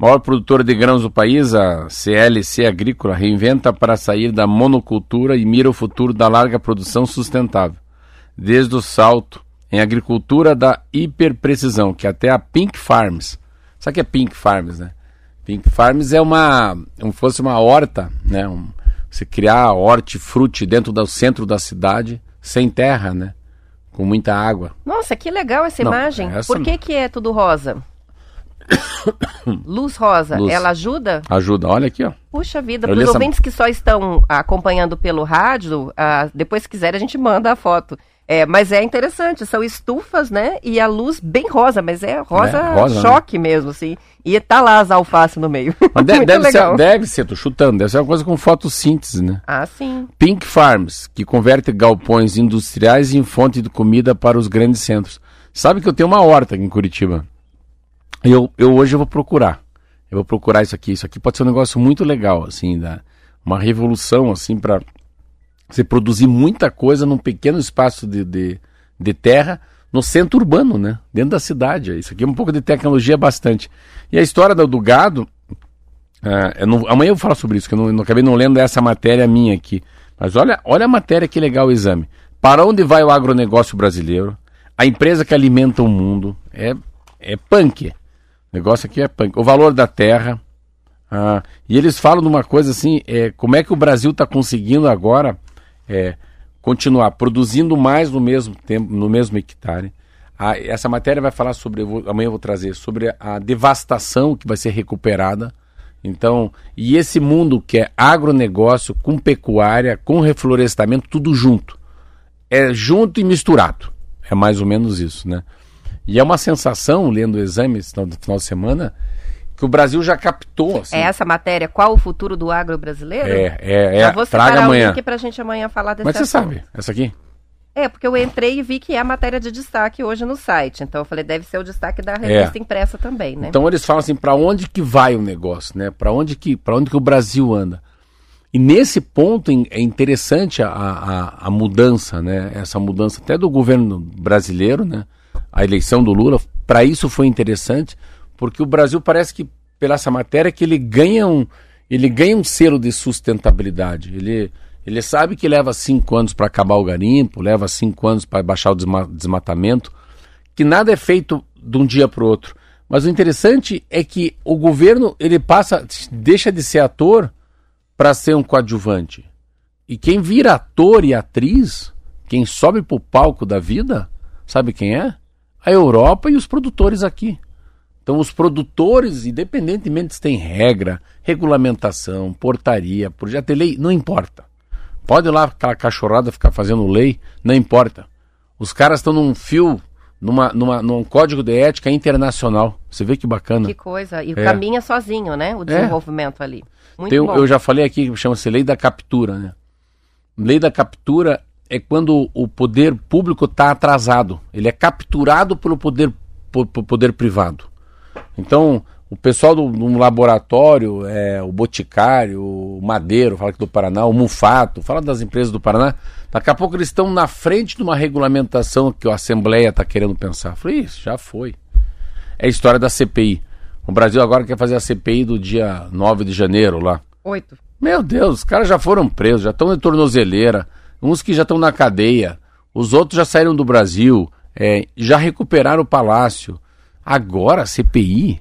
Maior produtora de grãos do país, a CLC Agrícola, reinventa para sair da monocultura e mira o futuro da larga produção sustentável. Desde o salto em agricultura da hiperprecisão, que até a Pink Farms. Sabe o que é Pink Farms, né? Pink Farms é uma, como fosse uma horta, né? Um, você criar hortifruti dentro do centro da cidade, sem terra, né? Com muita água. Nossa, que legal essa Não, imagem. Essa... Por que, que é tudo rosa? Luz rosa, Luz. ela ajuda? Ajuda, olha aqui, ó. Puxa vida, para os essa... ouvintes que só estão acompanhando pelo rádio, ah, depois se quiser a gente manda a foto. É, mas é interessante, são estufas, né? E a luz bem rosa, mas é rosa, é, rosa né? choque né? mesmo, assim. E tá lá as alfaces no meio. Deve, deve ser, deve ser, tô chutando, deve ser uma coisa com fotossíntese, né? Ah, sim. Pink Farms, que converte galpões industriais em fonte de comida para os grandes centros. Sabe que eu tenho uma horta aqui em Curitiba. Eu, eu hoje eu vou procurar. Eu vou procurar isso aqui. Isso aqui pode ser um negócio muito legal, assim, da, uma revolução, assim, para você produzir muita coisa num pequeno espaço de, de, de, terra no centro urbano, né? Dentro da cidade. Isso aqui é um pouco de tecnologia bastante. E a história do, do gado, uh, não, amanhã eu vou falar sobre isso, que eu não, não, acabei não lendo essa matéria minha aqui. Mas olha, olha a matéria que legal o exame. Para onde vai o agronegócio brasileiro? A empresa que alimenta o mundo é, é punk. O negócio aqui é punk. O valor da terra. Ah, e eles falam de uma coisa assim: é, como é que o Brasil está conseguindo agora é, continuar produzindo mais no mesmo tempo, no mesmo hectare. Ah, essa matéria vai falar sobre, eu vou, amanhã eu vou trazer, sobre a devastação que vai ser recuperada. Então, e esse mundo que é agronegócio, com pecuária, com reflorestamento, tudo junto. É junto e misturado. É mais ou menos isso, né? E é uma sensação, lendo o exame no final de semana, que o Brasil já captou. Assim. É essa matéria, qual o futuro do agro brasileiro? É, é, é. Já vou traga amanhã. o link pra gente amanhã falar desse Mas você sabe, essa aqui? É, porque eu entrei e vi que é a matéria de destaque hoje no site. Então eu falei, deve ser o destaque da revista é. impressa também, né? Então eles falam assim, para onde que vai o negócio, né? Para onde que, para onde que o Brasil anda? E nesse ponto é interessante a, a, a, mudança, né? Essa mudança até do governo brasileiro, né? A eleição do Lula, para isso foi interessante, porque o Brasil parece que, pela essa matéria, que ele ganha um, ele ganha um selo de sustentabilidade. Ele, ele sabe que leva cinco anos para acabar o garimpo, leva cinco anos para baixar o desmatamento, que nada é feito de um dia para o outro. Mas o interessante é que o governo ele passa, deixa de ser ator para ser um coadjuvante. E quem vira ator e atriz, quem sobe para o palco da vida, sabe quem é? A Europa e os produtores aqui. Então, os produtores, independentemente se tem regra, regulamentação, portaria, projeto de lei, não importa. Pode ir lá aquela cachorrada ficar fazendo lei, não importa. Os caras estão num fio, numa, numa, num código de ética internacional. Você vê que bacana. Que coisa. E é. caminha sozinho, né? O é. desenvolvimento é. ali. Muito tem, bom. Eu já falei aqui, chama-se lei da captura, né? Lei da captura é quando o poder público está atrasado. Ele é capturado pelo poder, por, por poder privado. Então, o pessoal do, do, laboratório, é, o Boticário, o Madeiro, fala aqui do Paraná, o Mufato, fala das empresas do Paraná. Daqui a pouco eles estão na frente de uma regulamentação que a Assembleia está querendo pensar. Eu falei, isso já foi. É a história da CPI. O Brasil agora quer fazer a CPI do dia 9 de janeiro lá. Oito. Meu Deus, os caras já foram presos, já estão em tornozeleira, uns que já estão na cadeia, os outros já saíram do Brasil, é, já recuperaram o palácio. Agora, CPI,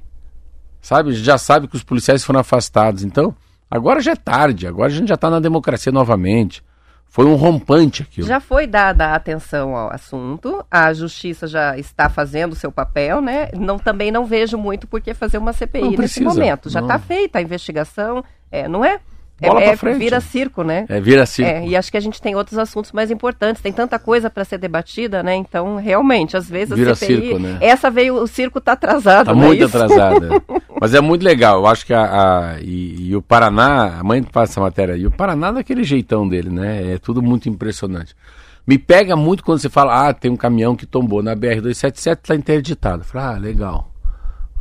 sabe, já sabe que os policiais foram afastados. Então, Agora já é tarde, agora a gente já está na democracia novamente. Foi um rompante aquilo. Já foi dada atenção ao assunto, a justiça já está fazendo o seu papel, né? Não, também não vejo muito por que fazer uma CPI nesse momento. Já está feita a investigação, é, não é? Bola é, pra é, frente. Vira circo, né? É, vira circo. É, e acho que a gente tem outros assuntos mais importantes, tem tanta coisa para ser debatida, né? Então, realmente, às vezes Vira CPI, circo, né? essa veio, o circo tá atrasado, Tá né? muito atrasada. Mas é muito legal. Eu acho que a. a- e, e o Paraná, a mãe faz essa matéria, e o Paraná daquele jeitão dele, né? É tudo muito impressionante. Me pega muito quando você fala, ah, tem um caminhão que tombou na BR-277, tá interditado. Fala, ah, legal.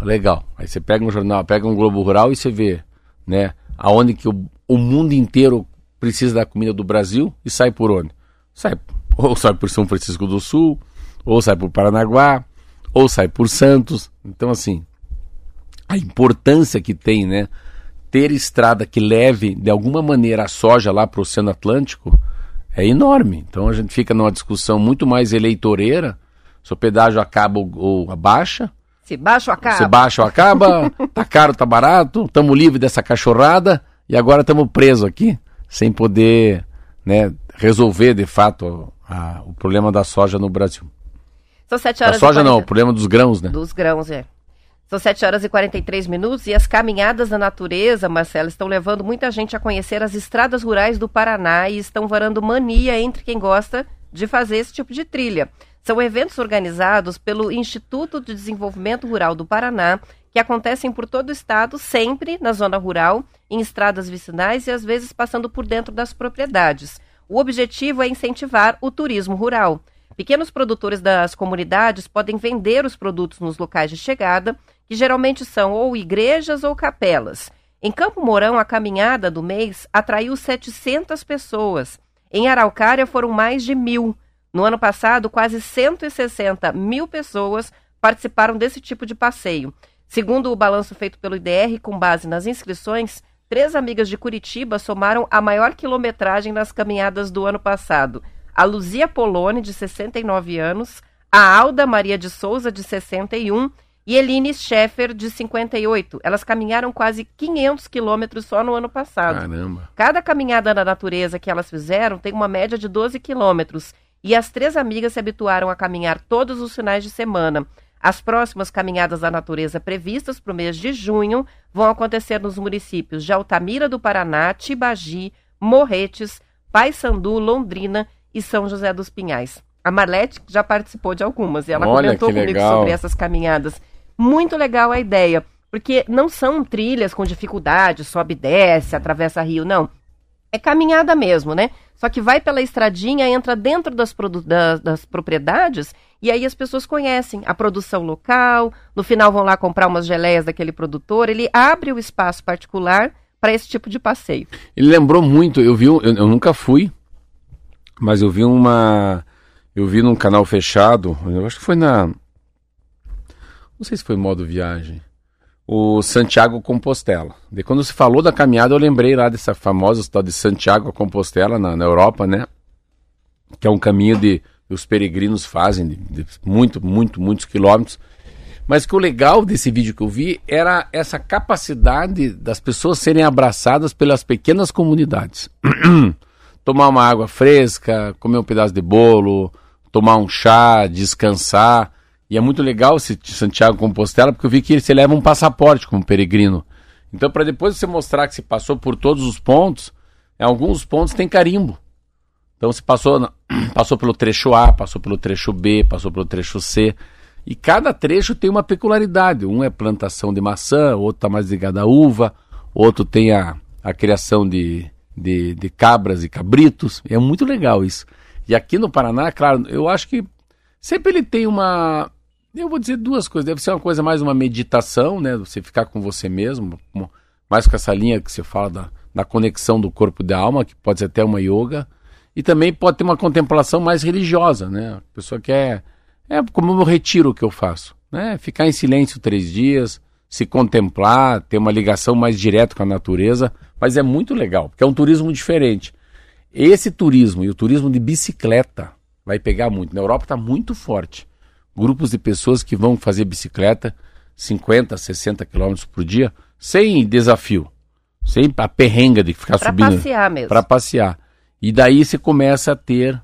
Legal. Aí você pega um jornal, pega um Globo Rural e você vê, né? Aonde que o, o mundo inteiro precisa da comida do Brasil e sai por onde? Sai, ou sai por São Francisco do Sul, ou sai por Paranaguá, ou sai por Santos. Então, assim, a importância que tem, né? Ter estrada que leve de alguma maneira a soja lá para o Oceano Atlântico é enorme. Então a gente fica numa discussão muito mais eleitoreira. Se o pedágio acaba ou, ou abaixa, Se baixa ou acaba. se baixa ou acaba, tá caro, tá barato, estamos livres dessa cachorrada e agora estamos presos aqui, sem poder né, resolver de fato a- o problema da soja no Brasil. São 7 Da horas e soja não, o 40 problema dos grãos, né? Dos grãos, é. São 7 horas e 43 minutos e as caminhadas na natureza, Marcelo, estão levando muita gente a conhecer as estradas rurais do Paraná e estão varando mania entre quem gosta de fazer esse tipo de trilha. São eventos organizados pelo Instituto de Desenvolvimento Rural do Paraná, que acontecem por todo o estado, sempre na zona rural, em estradas vicinais e às vezes passando por dentro das propriedades. O objetivo é incentivar o turismo rural. Pequenos produtores das comunidades podem vender os produtos nos locais de chegada, que geralmente são ou igrejas ou capelas. Em Campo Mourão, a caminhada do mês atraiu 700 pessoas. Em Araucária foram mais de mil. No ano passado, quase 160 mil pessoas participaram desse tipo de passeio. Segundo o balanço feito pelo IDR, com base nas inscrições, três amigas de Curitiba somaram a maior quilometragem nas caminhadas do ano passado. A Luzia Poloni, de 69 anos, a Alda Maria de Souza, de 61, e Eline Scheffer, de 58. Elas caminharam quase 500 quilômetros só no ano passado. Caramba. Cada caminhada na natureza que elas fizeram tem uma média de 12 quilômetros. E as três amigas se habituaram a caminhar todos os finais de semana. As próximas caminhadas da natureza previstas para o mês de junho vão acontecer nos municípios de Altamira do Paraná, Tibagi, Morretes, Paysandu, Londrina e São José dos Pinhais. A Marlete já participou de algumas e ela Olha, comentou comigo legal. sobre essas caminhadas. Muito legal a ideia, porque não são trilhas com dificuldade, sobe e desce, atravessa rio, não. É caminhada mesmo, né? Só que vai pela estradinha, entra dentro das, produ- da- das propriedades e aí as pessoas conhecem a produção local. No final vão lá comprar umas geleias daquele produtor. Ele abre o espaço particular para esse tipo de passeio. Ele lembrou muito, eu vi, eu, eu nunca fui, mas eu vi uma, eu vi num canal fechado, eu acho que foi na, não sei se foi modo viagem, o Santiago Compostela. De quando se falou da caminhada, eu lembrei lá dessa famosa história de Santiago Compostela na, na Europa, né? Que é um caminho de os peregrinos fazem de, de muito, muito, muitos quilômetros. Mas que o legal desse vídeo que eu vi era essa capacidade das pessoas serem abraçadas pelas pequenas comunidades. Tomar uma água fresca, comer um pedaço de bolo, tomar um chá, descansar. E é muito legal esse Santiago Compostela, porque eu vi que você leva um passaporte como peregrino. Então, para depois você mostrar que você passou por todos os pontos, em alguns pontos tem carimbo. Então, você passou, passou pelo trecho A, passou pelo trecho B, passou pelo trecho C. E cada trecho tem uma peculiaridade. Um é plantação de maçã, outro está mais ligado à uva, outro tem a, a criação de, de, de cabras e cabritos. É muito legal isso. E aqui no Paraná, claro, eu acho que sempre ele tem uma. Eu vou dizer duas coisas. Deve ser uma coisa mais uma meditação, né? Você ficar com você mesmo, mais com essa linha que você fala da, da conexão do corpo e da alma, que pode ser até uma yoga. E também pode ter uma contemplação mais religiosa, né? A pessoa quer. É como o meu retiro que eu faço, né? Ficar em silêncio três dias, se contemplar, ter uma ligação mais direta com a natureza. Mas é muito legal, porque é um turismo diferente. Esse turismo e o turismo de bicicleta vai pegar muito. Na Europa está muito forte. Grupos de pessoas que vão fazer bicicleta 50, 60 quilômetros por dia sem desafio. Sem a perrenga de ficar pra subindo. passear mesmo. Para passear. E daí você começa a ter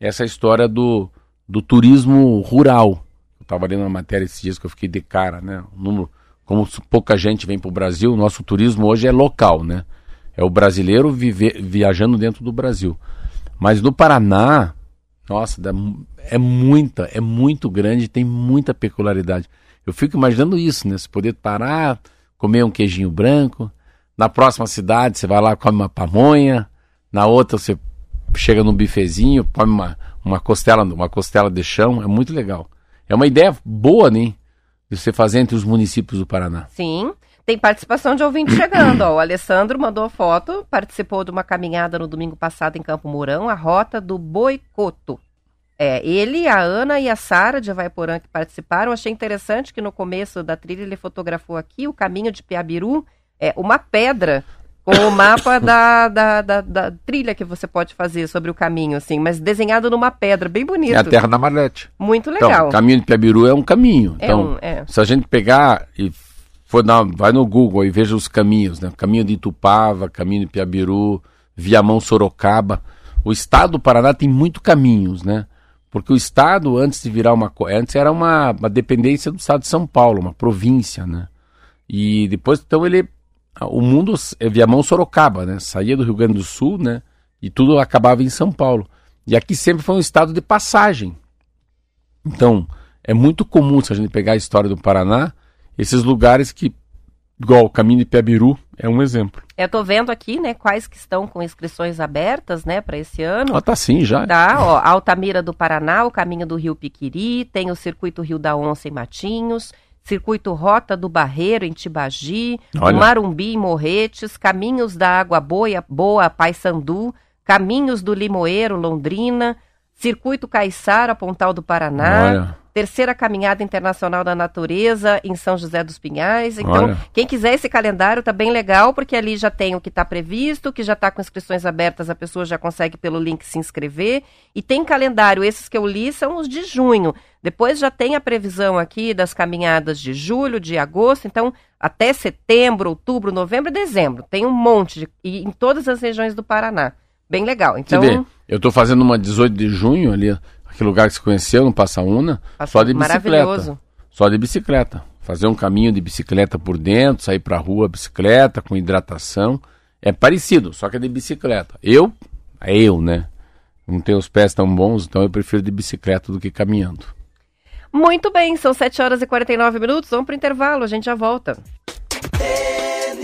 essa história do, do turismo rural. Eu estava lendo uma matéria esses dias que eu fiquei de cara, né? O número, como pouca gente vem para o Brasil, nosso turismo hoje é local, né? É o brasileiro viver, viajando dentro do Brasil. Mas no Paraná, nossa, é muita, é muito grande, tem muita peculiaridade. Eu fico imaginando isso, né? Você poder parar, comer um queijinho branco. Na próxima cidade, você vai lá come uma pamonha. Na outra, você chega num bifezinho, come uma, uma costela, uma costela de chão. É muito legal. É uma ideia boa, né? De você fazer entre os municípios do Paraná. Sim. Tem participação de ouvinte chegando. Ó. O Alessandro mandou foto, participou de uma caminhada no domingo passado em Campo Mourão, a rota do Boicoto. É, ele, a Ana e a Sara de Avaiporã que participaram. Achei interessante que no começo da trilha ele fotografou aqui o caminho de Piabiru, é, uma pedra com o mapa da, da, da, da, trilha que você pode fazer sobre o caminho, assim, mas desenhado numa pedra, bem bonito. É a Terra da Marlete. Muito legal. Então, o caminho de Piabiru é um caminho. É então, um, é. se a gente pegar e for na, vai no Google e veja os caminhos, né? Caminho de Itupava, caminho de Piabiru, Viamão Sorocaba. O estado do Paraná tem muito caminhos, né? Porque o Estado, antes de virar uma. Antes era uma, uma dependência do Estado de São Paulo, uma província, né? E depois, então, ele. O mundo é via mão Sorocaba, né? Saía do Rio Grande do Sul, né? E tudo acabava em São Paulo. E aqui sempre foi um estado de passagem. Então, é muito comum, se a gente pegar a história do Paraná, esses lugares que Igual o Caminho de Piabiru é um exemplo. Eu tô vendo aqui, né, quais que estão com inscrições abertas, né, para esse ano. Ah, tá sim, já. Tá, ó, Altamira do Paraná, o Caminho do Rio Piquiri, tem o Circuito Rio da Onça em Matinhos, Circuito Rota do Barreiro em Tibagi, Marumbi em Morretes, Caminhos da Água Boa, Boa Paysandu, Caminhos do Limoeiro, Londrina, Circuito Caiçara, Pontal do Paraná. Olha terceira caminhada internacional da natureza em São José dos Pinhais. Então, Olha. quem quiser esse calendário tá bem legal, porque ali já tem o que está previsto, que já está com inscrições abertas, a pessoa já consegue pelo link se inscrever. E tem calendário, esses que eu li são os de junho. Depois já tem a previsão aqui das caminhadas de julho, de agosto, então até setembro, outubro, novembro e dezembro. Tem um monte de, e em todas as regiões do Paraná. Bem legal. Então, eu estou fazendo uma 18 de junho ali aquele lugar que se conheceu no Passaúna, só de bicicleta. Só de bicicleta. Fazer um caminho de bicicleta por dentro, sair pra rua bicicleta, com hidratação. É parecido, só que é de bicicleta. Eu, é eu, né? Não tenho os pés tão bons, então eu prefiro de bicicleta do que caminhando. Muito bem, são 7 horas e 49 minutos. Vamos para o intervalo, a gente já volta. É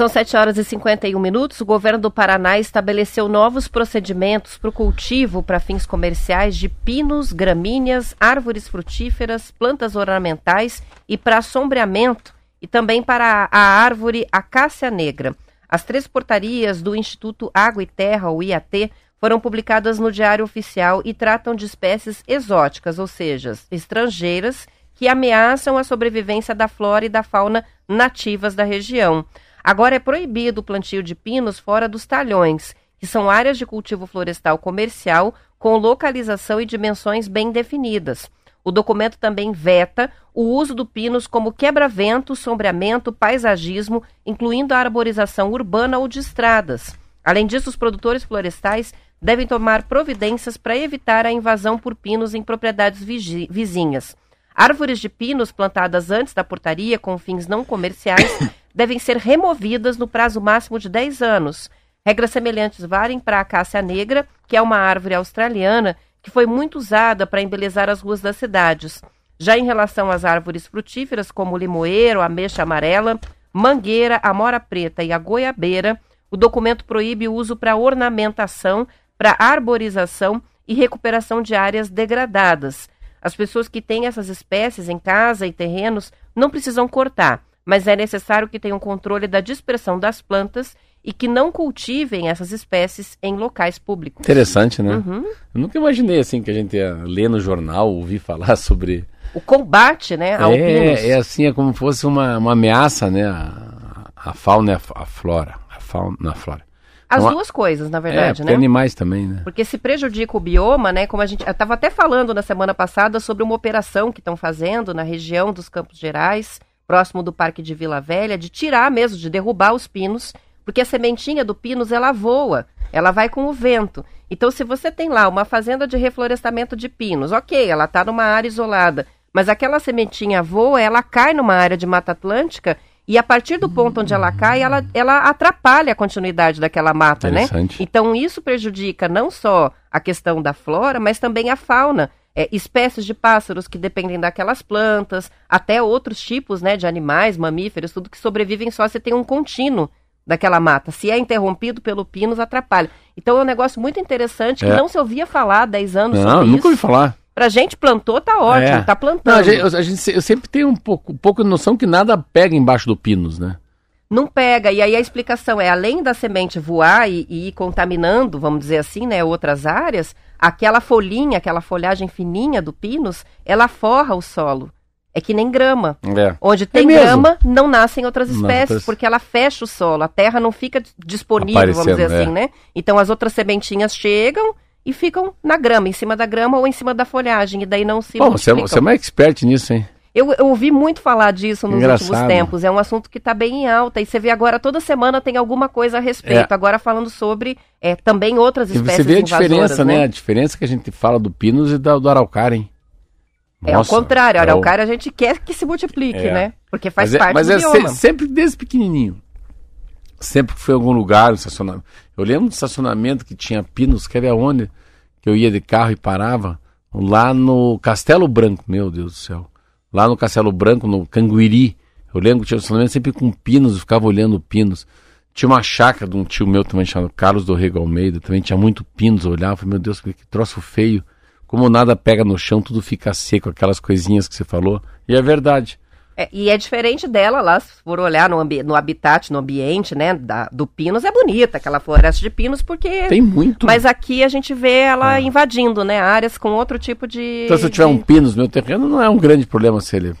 São 7 horas e 51 minutos. O governo do Paraná estabeleceu novos procedimentos para o cultivo para fins comerciais de pinos, gramíneas, árvores frutíferas, plantas ornamentais e para sombreamento e também para a árvore acácia negra. As três portarias do Instituto Água e Terra, o IAT, foram publicadas no Diário Oficial e tratam de espécies exóticas, ou seja, estrangeiras que ameaçam a sobrevivência da flora e da fauna nativas da região. Agora é proibido o plantio de pinos fora dos talhões, que são áreas de cultivo florestal comercial com localização e dimensões bem definidas. O documento também veta o uso do pinos como quebra-vento, sombreamento, paisagismo, incluindo a arborização urbana ou de estradas. Além disso, os produtores florestais devem tomar providências para evitar a invasão por pinos em propriedades vizinhas. Árvores de pinos plantadas antes da portaria com fins não comerciais devem ser removidas no prazo máximo de 10 anos. Regras semelhantes valem para a acácia negra, que é uma árvore australiana que foi muito usada para embelezar as ruas das cidades. Já em relação às árvores frutíferas, como o limoeiro, ameixa amarela, mangueira, amora preta e a goiabeira, o documento proíbe o uso para ornamentação, para arborização e recuperação de áreas degradadas. As pessoas que têm essas espécies em casa e terrenos não precisam cortar, mas é necessário que tenham controle da dispersão das plantas e que não cultivem essas espécies em locais públicos. Interessante, né? Uhum. Eu nunca imaginei assim que a gente ia ler no jornal, ouvir falar sobre. O combate, né, ao. É, é assim, é como se fosse uma, uma ameaça, né? A, a fauna e a, a flora. A fauna, a flora. As Então, duas coisas, na É, verdade, porque né? animais também, né? Porque se prejudica o bioma, né? Como a gente. Eu estava até falando na semana passada sobre uma operação que estão fazendo na região dos Campos Gerais, próximo do Parque de Vila Velha, de tirar mesmo, de derrubar os pinos, porque a sementinha do pinus ela voa, ela vai com o vento. Então, se você tem lá uma fazenda de reflorestamento de pinos, ok, ela está numa área isolada, mas aquela sementinha voa, ela cai numa área de Mata Atlântica. E a partir do ponto onde ela cai, ela, ela atrapalha a continuidade daquela mata, né? Então, isso prejudica não só a questão da flora, mas também a fauna. É, espécies de pássaros que dependem daquelas plantas, até outros tipos né, de animais, mamíferos, tudo que sobrevivem só se tem um contínuo daquela mata. Se é interrompido pelo pinus, atrapalha. Então é um negócio muito interessante que É. não se ouvia falar há 10 anos Não, nunca isso. ouvi falar. Pra gente plantou, tá ótimo, É. tá Não, plantando. a gente, eu, a gente eu sempre tenho um pouco, um pouco de noção que nada pega embaixo do pinus, né? Não pega. E aí a explicação é, além da semente voar e, e ir contaminando, vamos dizer assim, né, outras áreas, aquela folhinha, aquela folhagem fininha do pinus, ela forra o solo. É que nem grama. É. Onde tem mesmo? grama, não nascem outras espécies, outras- porque ela fecha o solo. A terra não fica disponível, vamos dizer assim, é. né? Então as outras sementinhas chegam e ficam na grama, em cima da grama ou em cima da folhagem, e daí não se Bom, você, é- você é uma expert nisso, hein? Eu, eu ouvi muito falar disso nos Engraçado. últimos tempos. É um assunto que está bem em alta. E você vê agora, toda semana tem alguma coisa a respeito. É. Agora falando sobre é, também outras espécies você vê a diferença, né? né? A diferença que a gente fala do pinus e da- do araucária, hein? É ao Nossa, contrário. é o- o cara a gente quer que se multiplique, É. né? Porque faz mas parte é, mas do é bioma. se- sempre desde pequenininho. Sempre que foi em algum lugar, um estacionamento. Eu lembro de estacionamento que tinha pinos, quer ver aonde? Que eu ia de carro e parava. Lá no Castelo Branco, meu Deus do céu. Lá no Castelo Branco, no Canguiri. Eu lembro que tinha um estacionamento sempre com pinos, eu ficava olhando pinos. Tinha uma chácara de um tio meu também chamado Carlos do Rego Almeida, também tinha muito pinos, eu olhava, falei, meu Deus, que troço feio. Como nada pega no chão, tudo fica seco, aquelas coisinhas que você falou. E é verdade. É, e é diferente dela lá, se for olhar no, no habitat, no ambiente, né? da- do Pinos, é bonita aquela floresta de Pinos, porque. Tem muito. Mas aqui a gente vê ela É. invadindo, né? Áreas com outro tipo de. Então, se eu tiver de- um pinos no meu terreno, não é um grande problema se ele.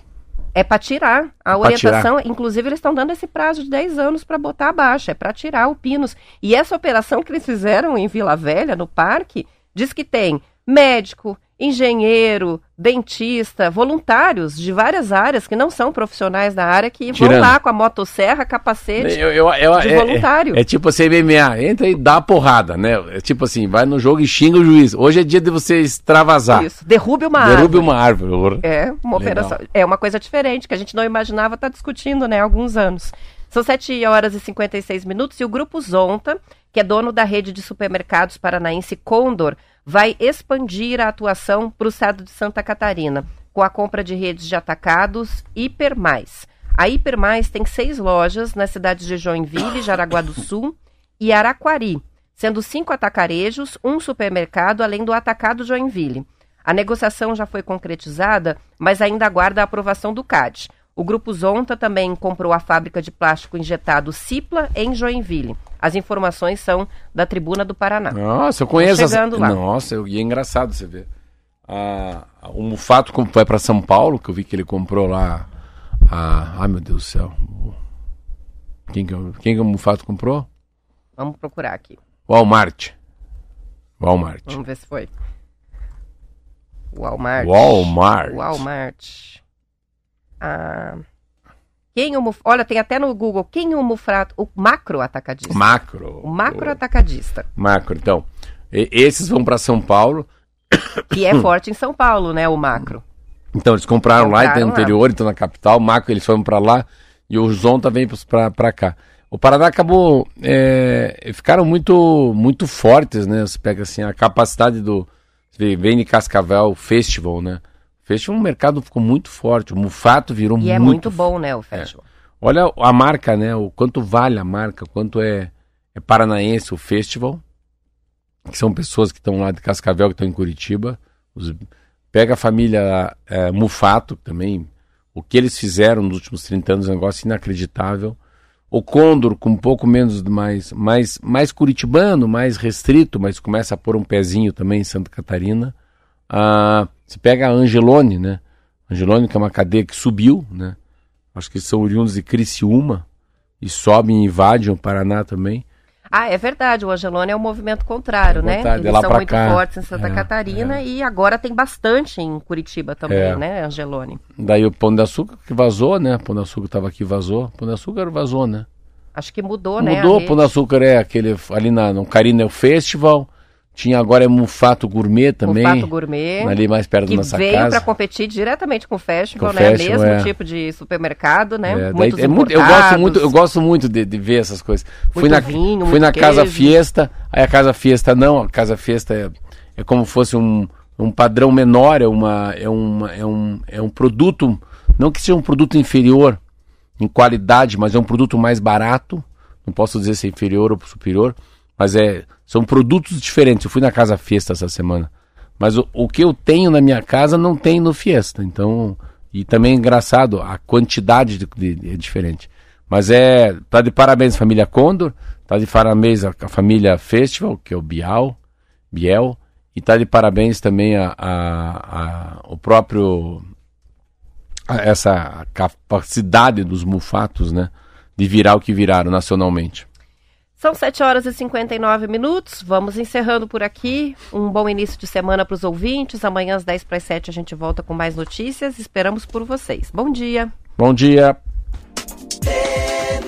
É para tirar. A pra orientação, inclusive, eles estão dando esse prazo de 10 anos para botar abaixo, é para tirar o pinos. E essa operação que eles fizeram em Vila Velha, no parque, diz que tem médico, engenheiro, dentista, voluntários de várias áreas que não são profissionais da área que vão Tirando. lá com a motosserra, capacete. Eu, eu, eu- de é, voluntário. É, é tipo assim, MMA, entra e dá a porrada, né? É tipo assim, vai no jogo e xinga o juiz. Hoje é dia de você extravasar. Isso. Derrube uma Derrube árvore. uma árvore. É, uma Legal. operação. É uma coisa diferente, que a gente não imaginava estar discutindo, né, há alguns anos. São 7 horas e 56 minutos e o Grupo Zonta, que é dono da rede de supermercados paranaense Condor, vai expandir a atuação para o estado de Santa Catarina, com a compra de redes de atacados Hipermais. A Hipermais tem seis lojas nas cidades de Joinville, Jaraguá do Sul e Araquari, sendo cinco atacarejos, um supermercado, além do atacado Joinville. A negociação já foi concretizada, mas ainda aguarda a aprovação do CAD. O Grupo Zonta também comprou a fábrica de plástico injetado Cipla em Joinville. As informações são da Tribuna do Paraná. Nossa, eu conheço. as- chegando lá. Nossa, eu- e é engraçado você ver. Ah, o Mufato como vai para São Paulo, que eu vi que ele comprou lá. Ah, ai meu Deus do céu. Quem que, eu- quem que o Mufato comprou? Vamos procurar aqui. Walmart. Walmart. Vamos ver se foi. Walmart. Walmart. Walmart. Ah, quem o. Olha, tem até no Google. Quem o Mufrato? O macro atacadista. Macro. O macro atacadista. Macro, então. E- esses vão para São Paulo. Que é forte em São Paulo, né? O macro. Então, eles compraram, lá, Compraram então no lá. interior, então na capital. Macro, eles foram para lá. E o Zonta vem para cá. O Paraná acabou. é, ficaram muito muito fortes, né? Você pega assim, a capacidade do. Vem de Cascavel Festival, né? Festival, o mercado ficou muito forte. O Mufato virou E muito é muito bom, né? O festival. Olha a marca, né? O quanto vale a marca, quanto é, é paranaense o festival. Que são pessoas que estão lá de Cascavel, que estão em Curitiba. Os- pega a família é, Mufato também. O o que eles fizeram nos últimos 30 anos é um negócio inacreditável. O Condor, com um pouco menos, mais, mais, mais curitibano, mais restrito, mas começa a pôr um pezinho também em Santa Catarina. Ah, se pega a Angelone, né? Angelone, que é uma cadeia que subiu, né? Acho que são oriundos de Criciúma e sobem e invadem o Paraná também. Ah, é verdade. O Angelone é um movimento contrário, é né? Vontade, Eles são muito cá. fortes em Santa é, Catarina é. e agora tem bastante em Curitiba também, é. né, Angelone? Daí o Pão de Açúcar que vazou, né? Pão de Açúcar estava aqui vazou. Pão de Açúcar vazou, né? Acho que mudou, mudou né? Mudou. Pão de Açúcar é aquele ali na, no Carina Festival. Tinha agora é Mufato Gourmet também. Mufato Gourmet. Ali mais perto da nossa veio casa. para competir diretamente com o festival, com né? Festival, Mesmo é. tipo de supermercado, né? É, Muitos é muito, eu gosto muito, eu gosto muito de, de ver essas coisas. Muito fui na, vinho, fui na Casa queijo. Fiesta, aí a Casa Fiesta não, a Casa Fiesta é, é como fosse um, um padrão menor, é, uma, é, uma, é, um, é um produto, não que seja um produto inferior em qualidade, mas é um produto mais barato. Não posso dizer se é inferior ou superior, mas é, são produtos diferentes. Eu fui na Casa Fiesta essa semana. Mas o, o que eu tenho na minha casa não tem no Fiesta. Então, e também é engraçado, a quantidade de, de, é diferente. Mas é, tá de parabéns família Condor, tá de parabéns a, a família Festival, que é o Bial, Biel, e tá de parabéns também a, a, a o próprio essa capacidade dos mufatos, né, de virar o que viraram nacionalmente. São 7 horas e 59 minutos. Vamos encerrando por aqui. Um bom início de semana para os ouvintes. Amanhã às 10 para as 7 a gente volta com mais notícias. Esperamos por vocês. Bom dia. Bom dia. É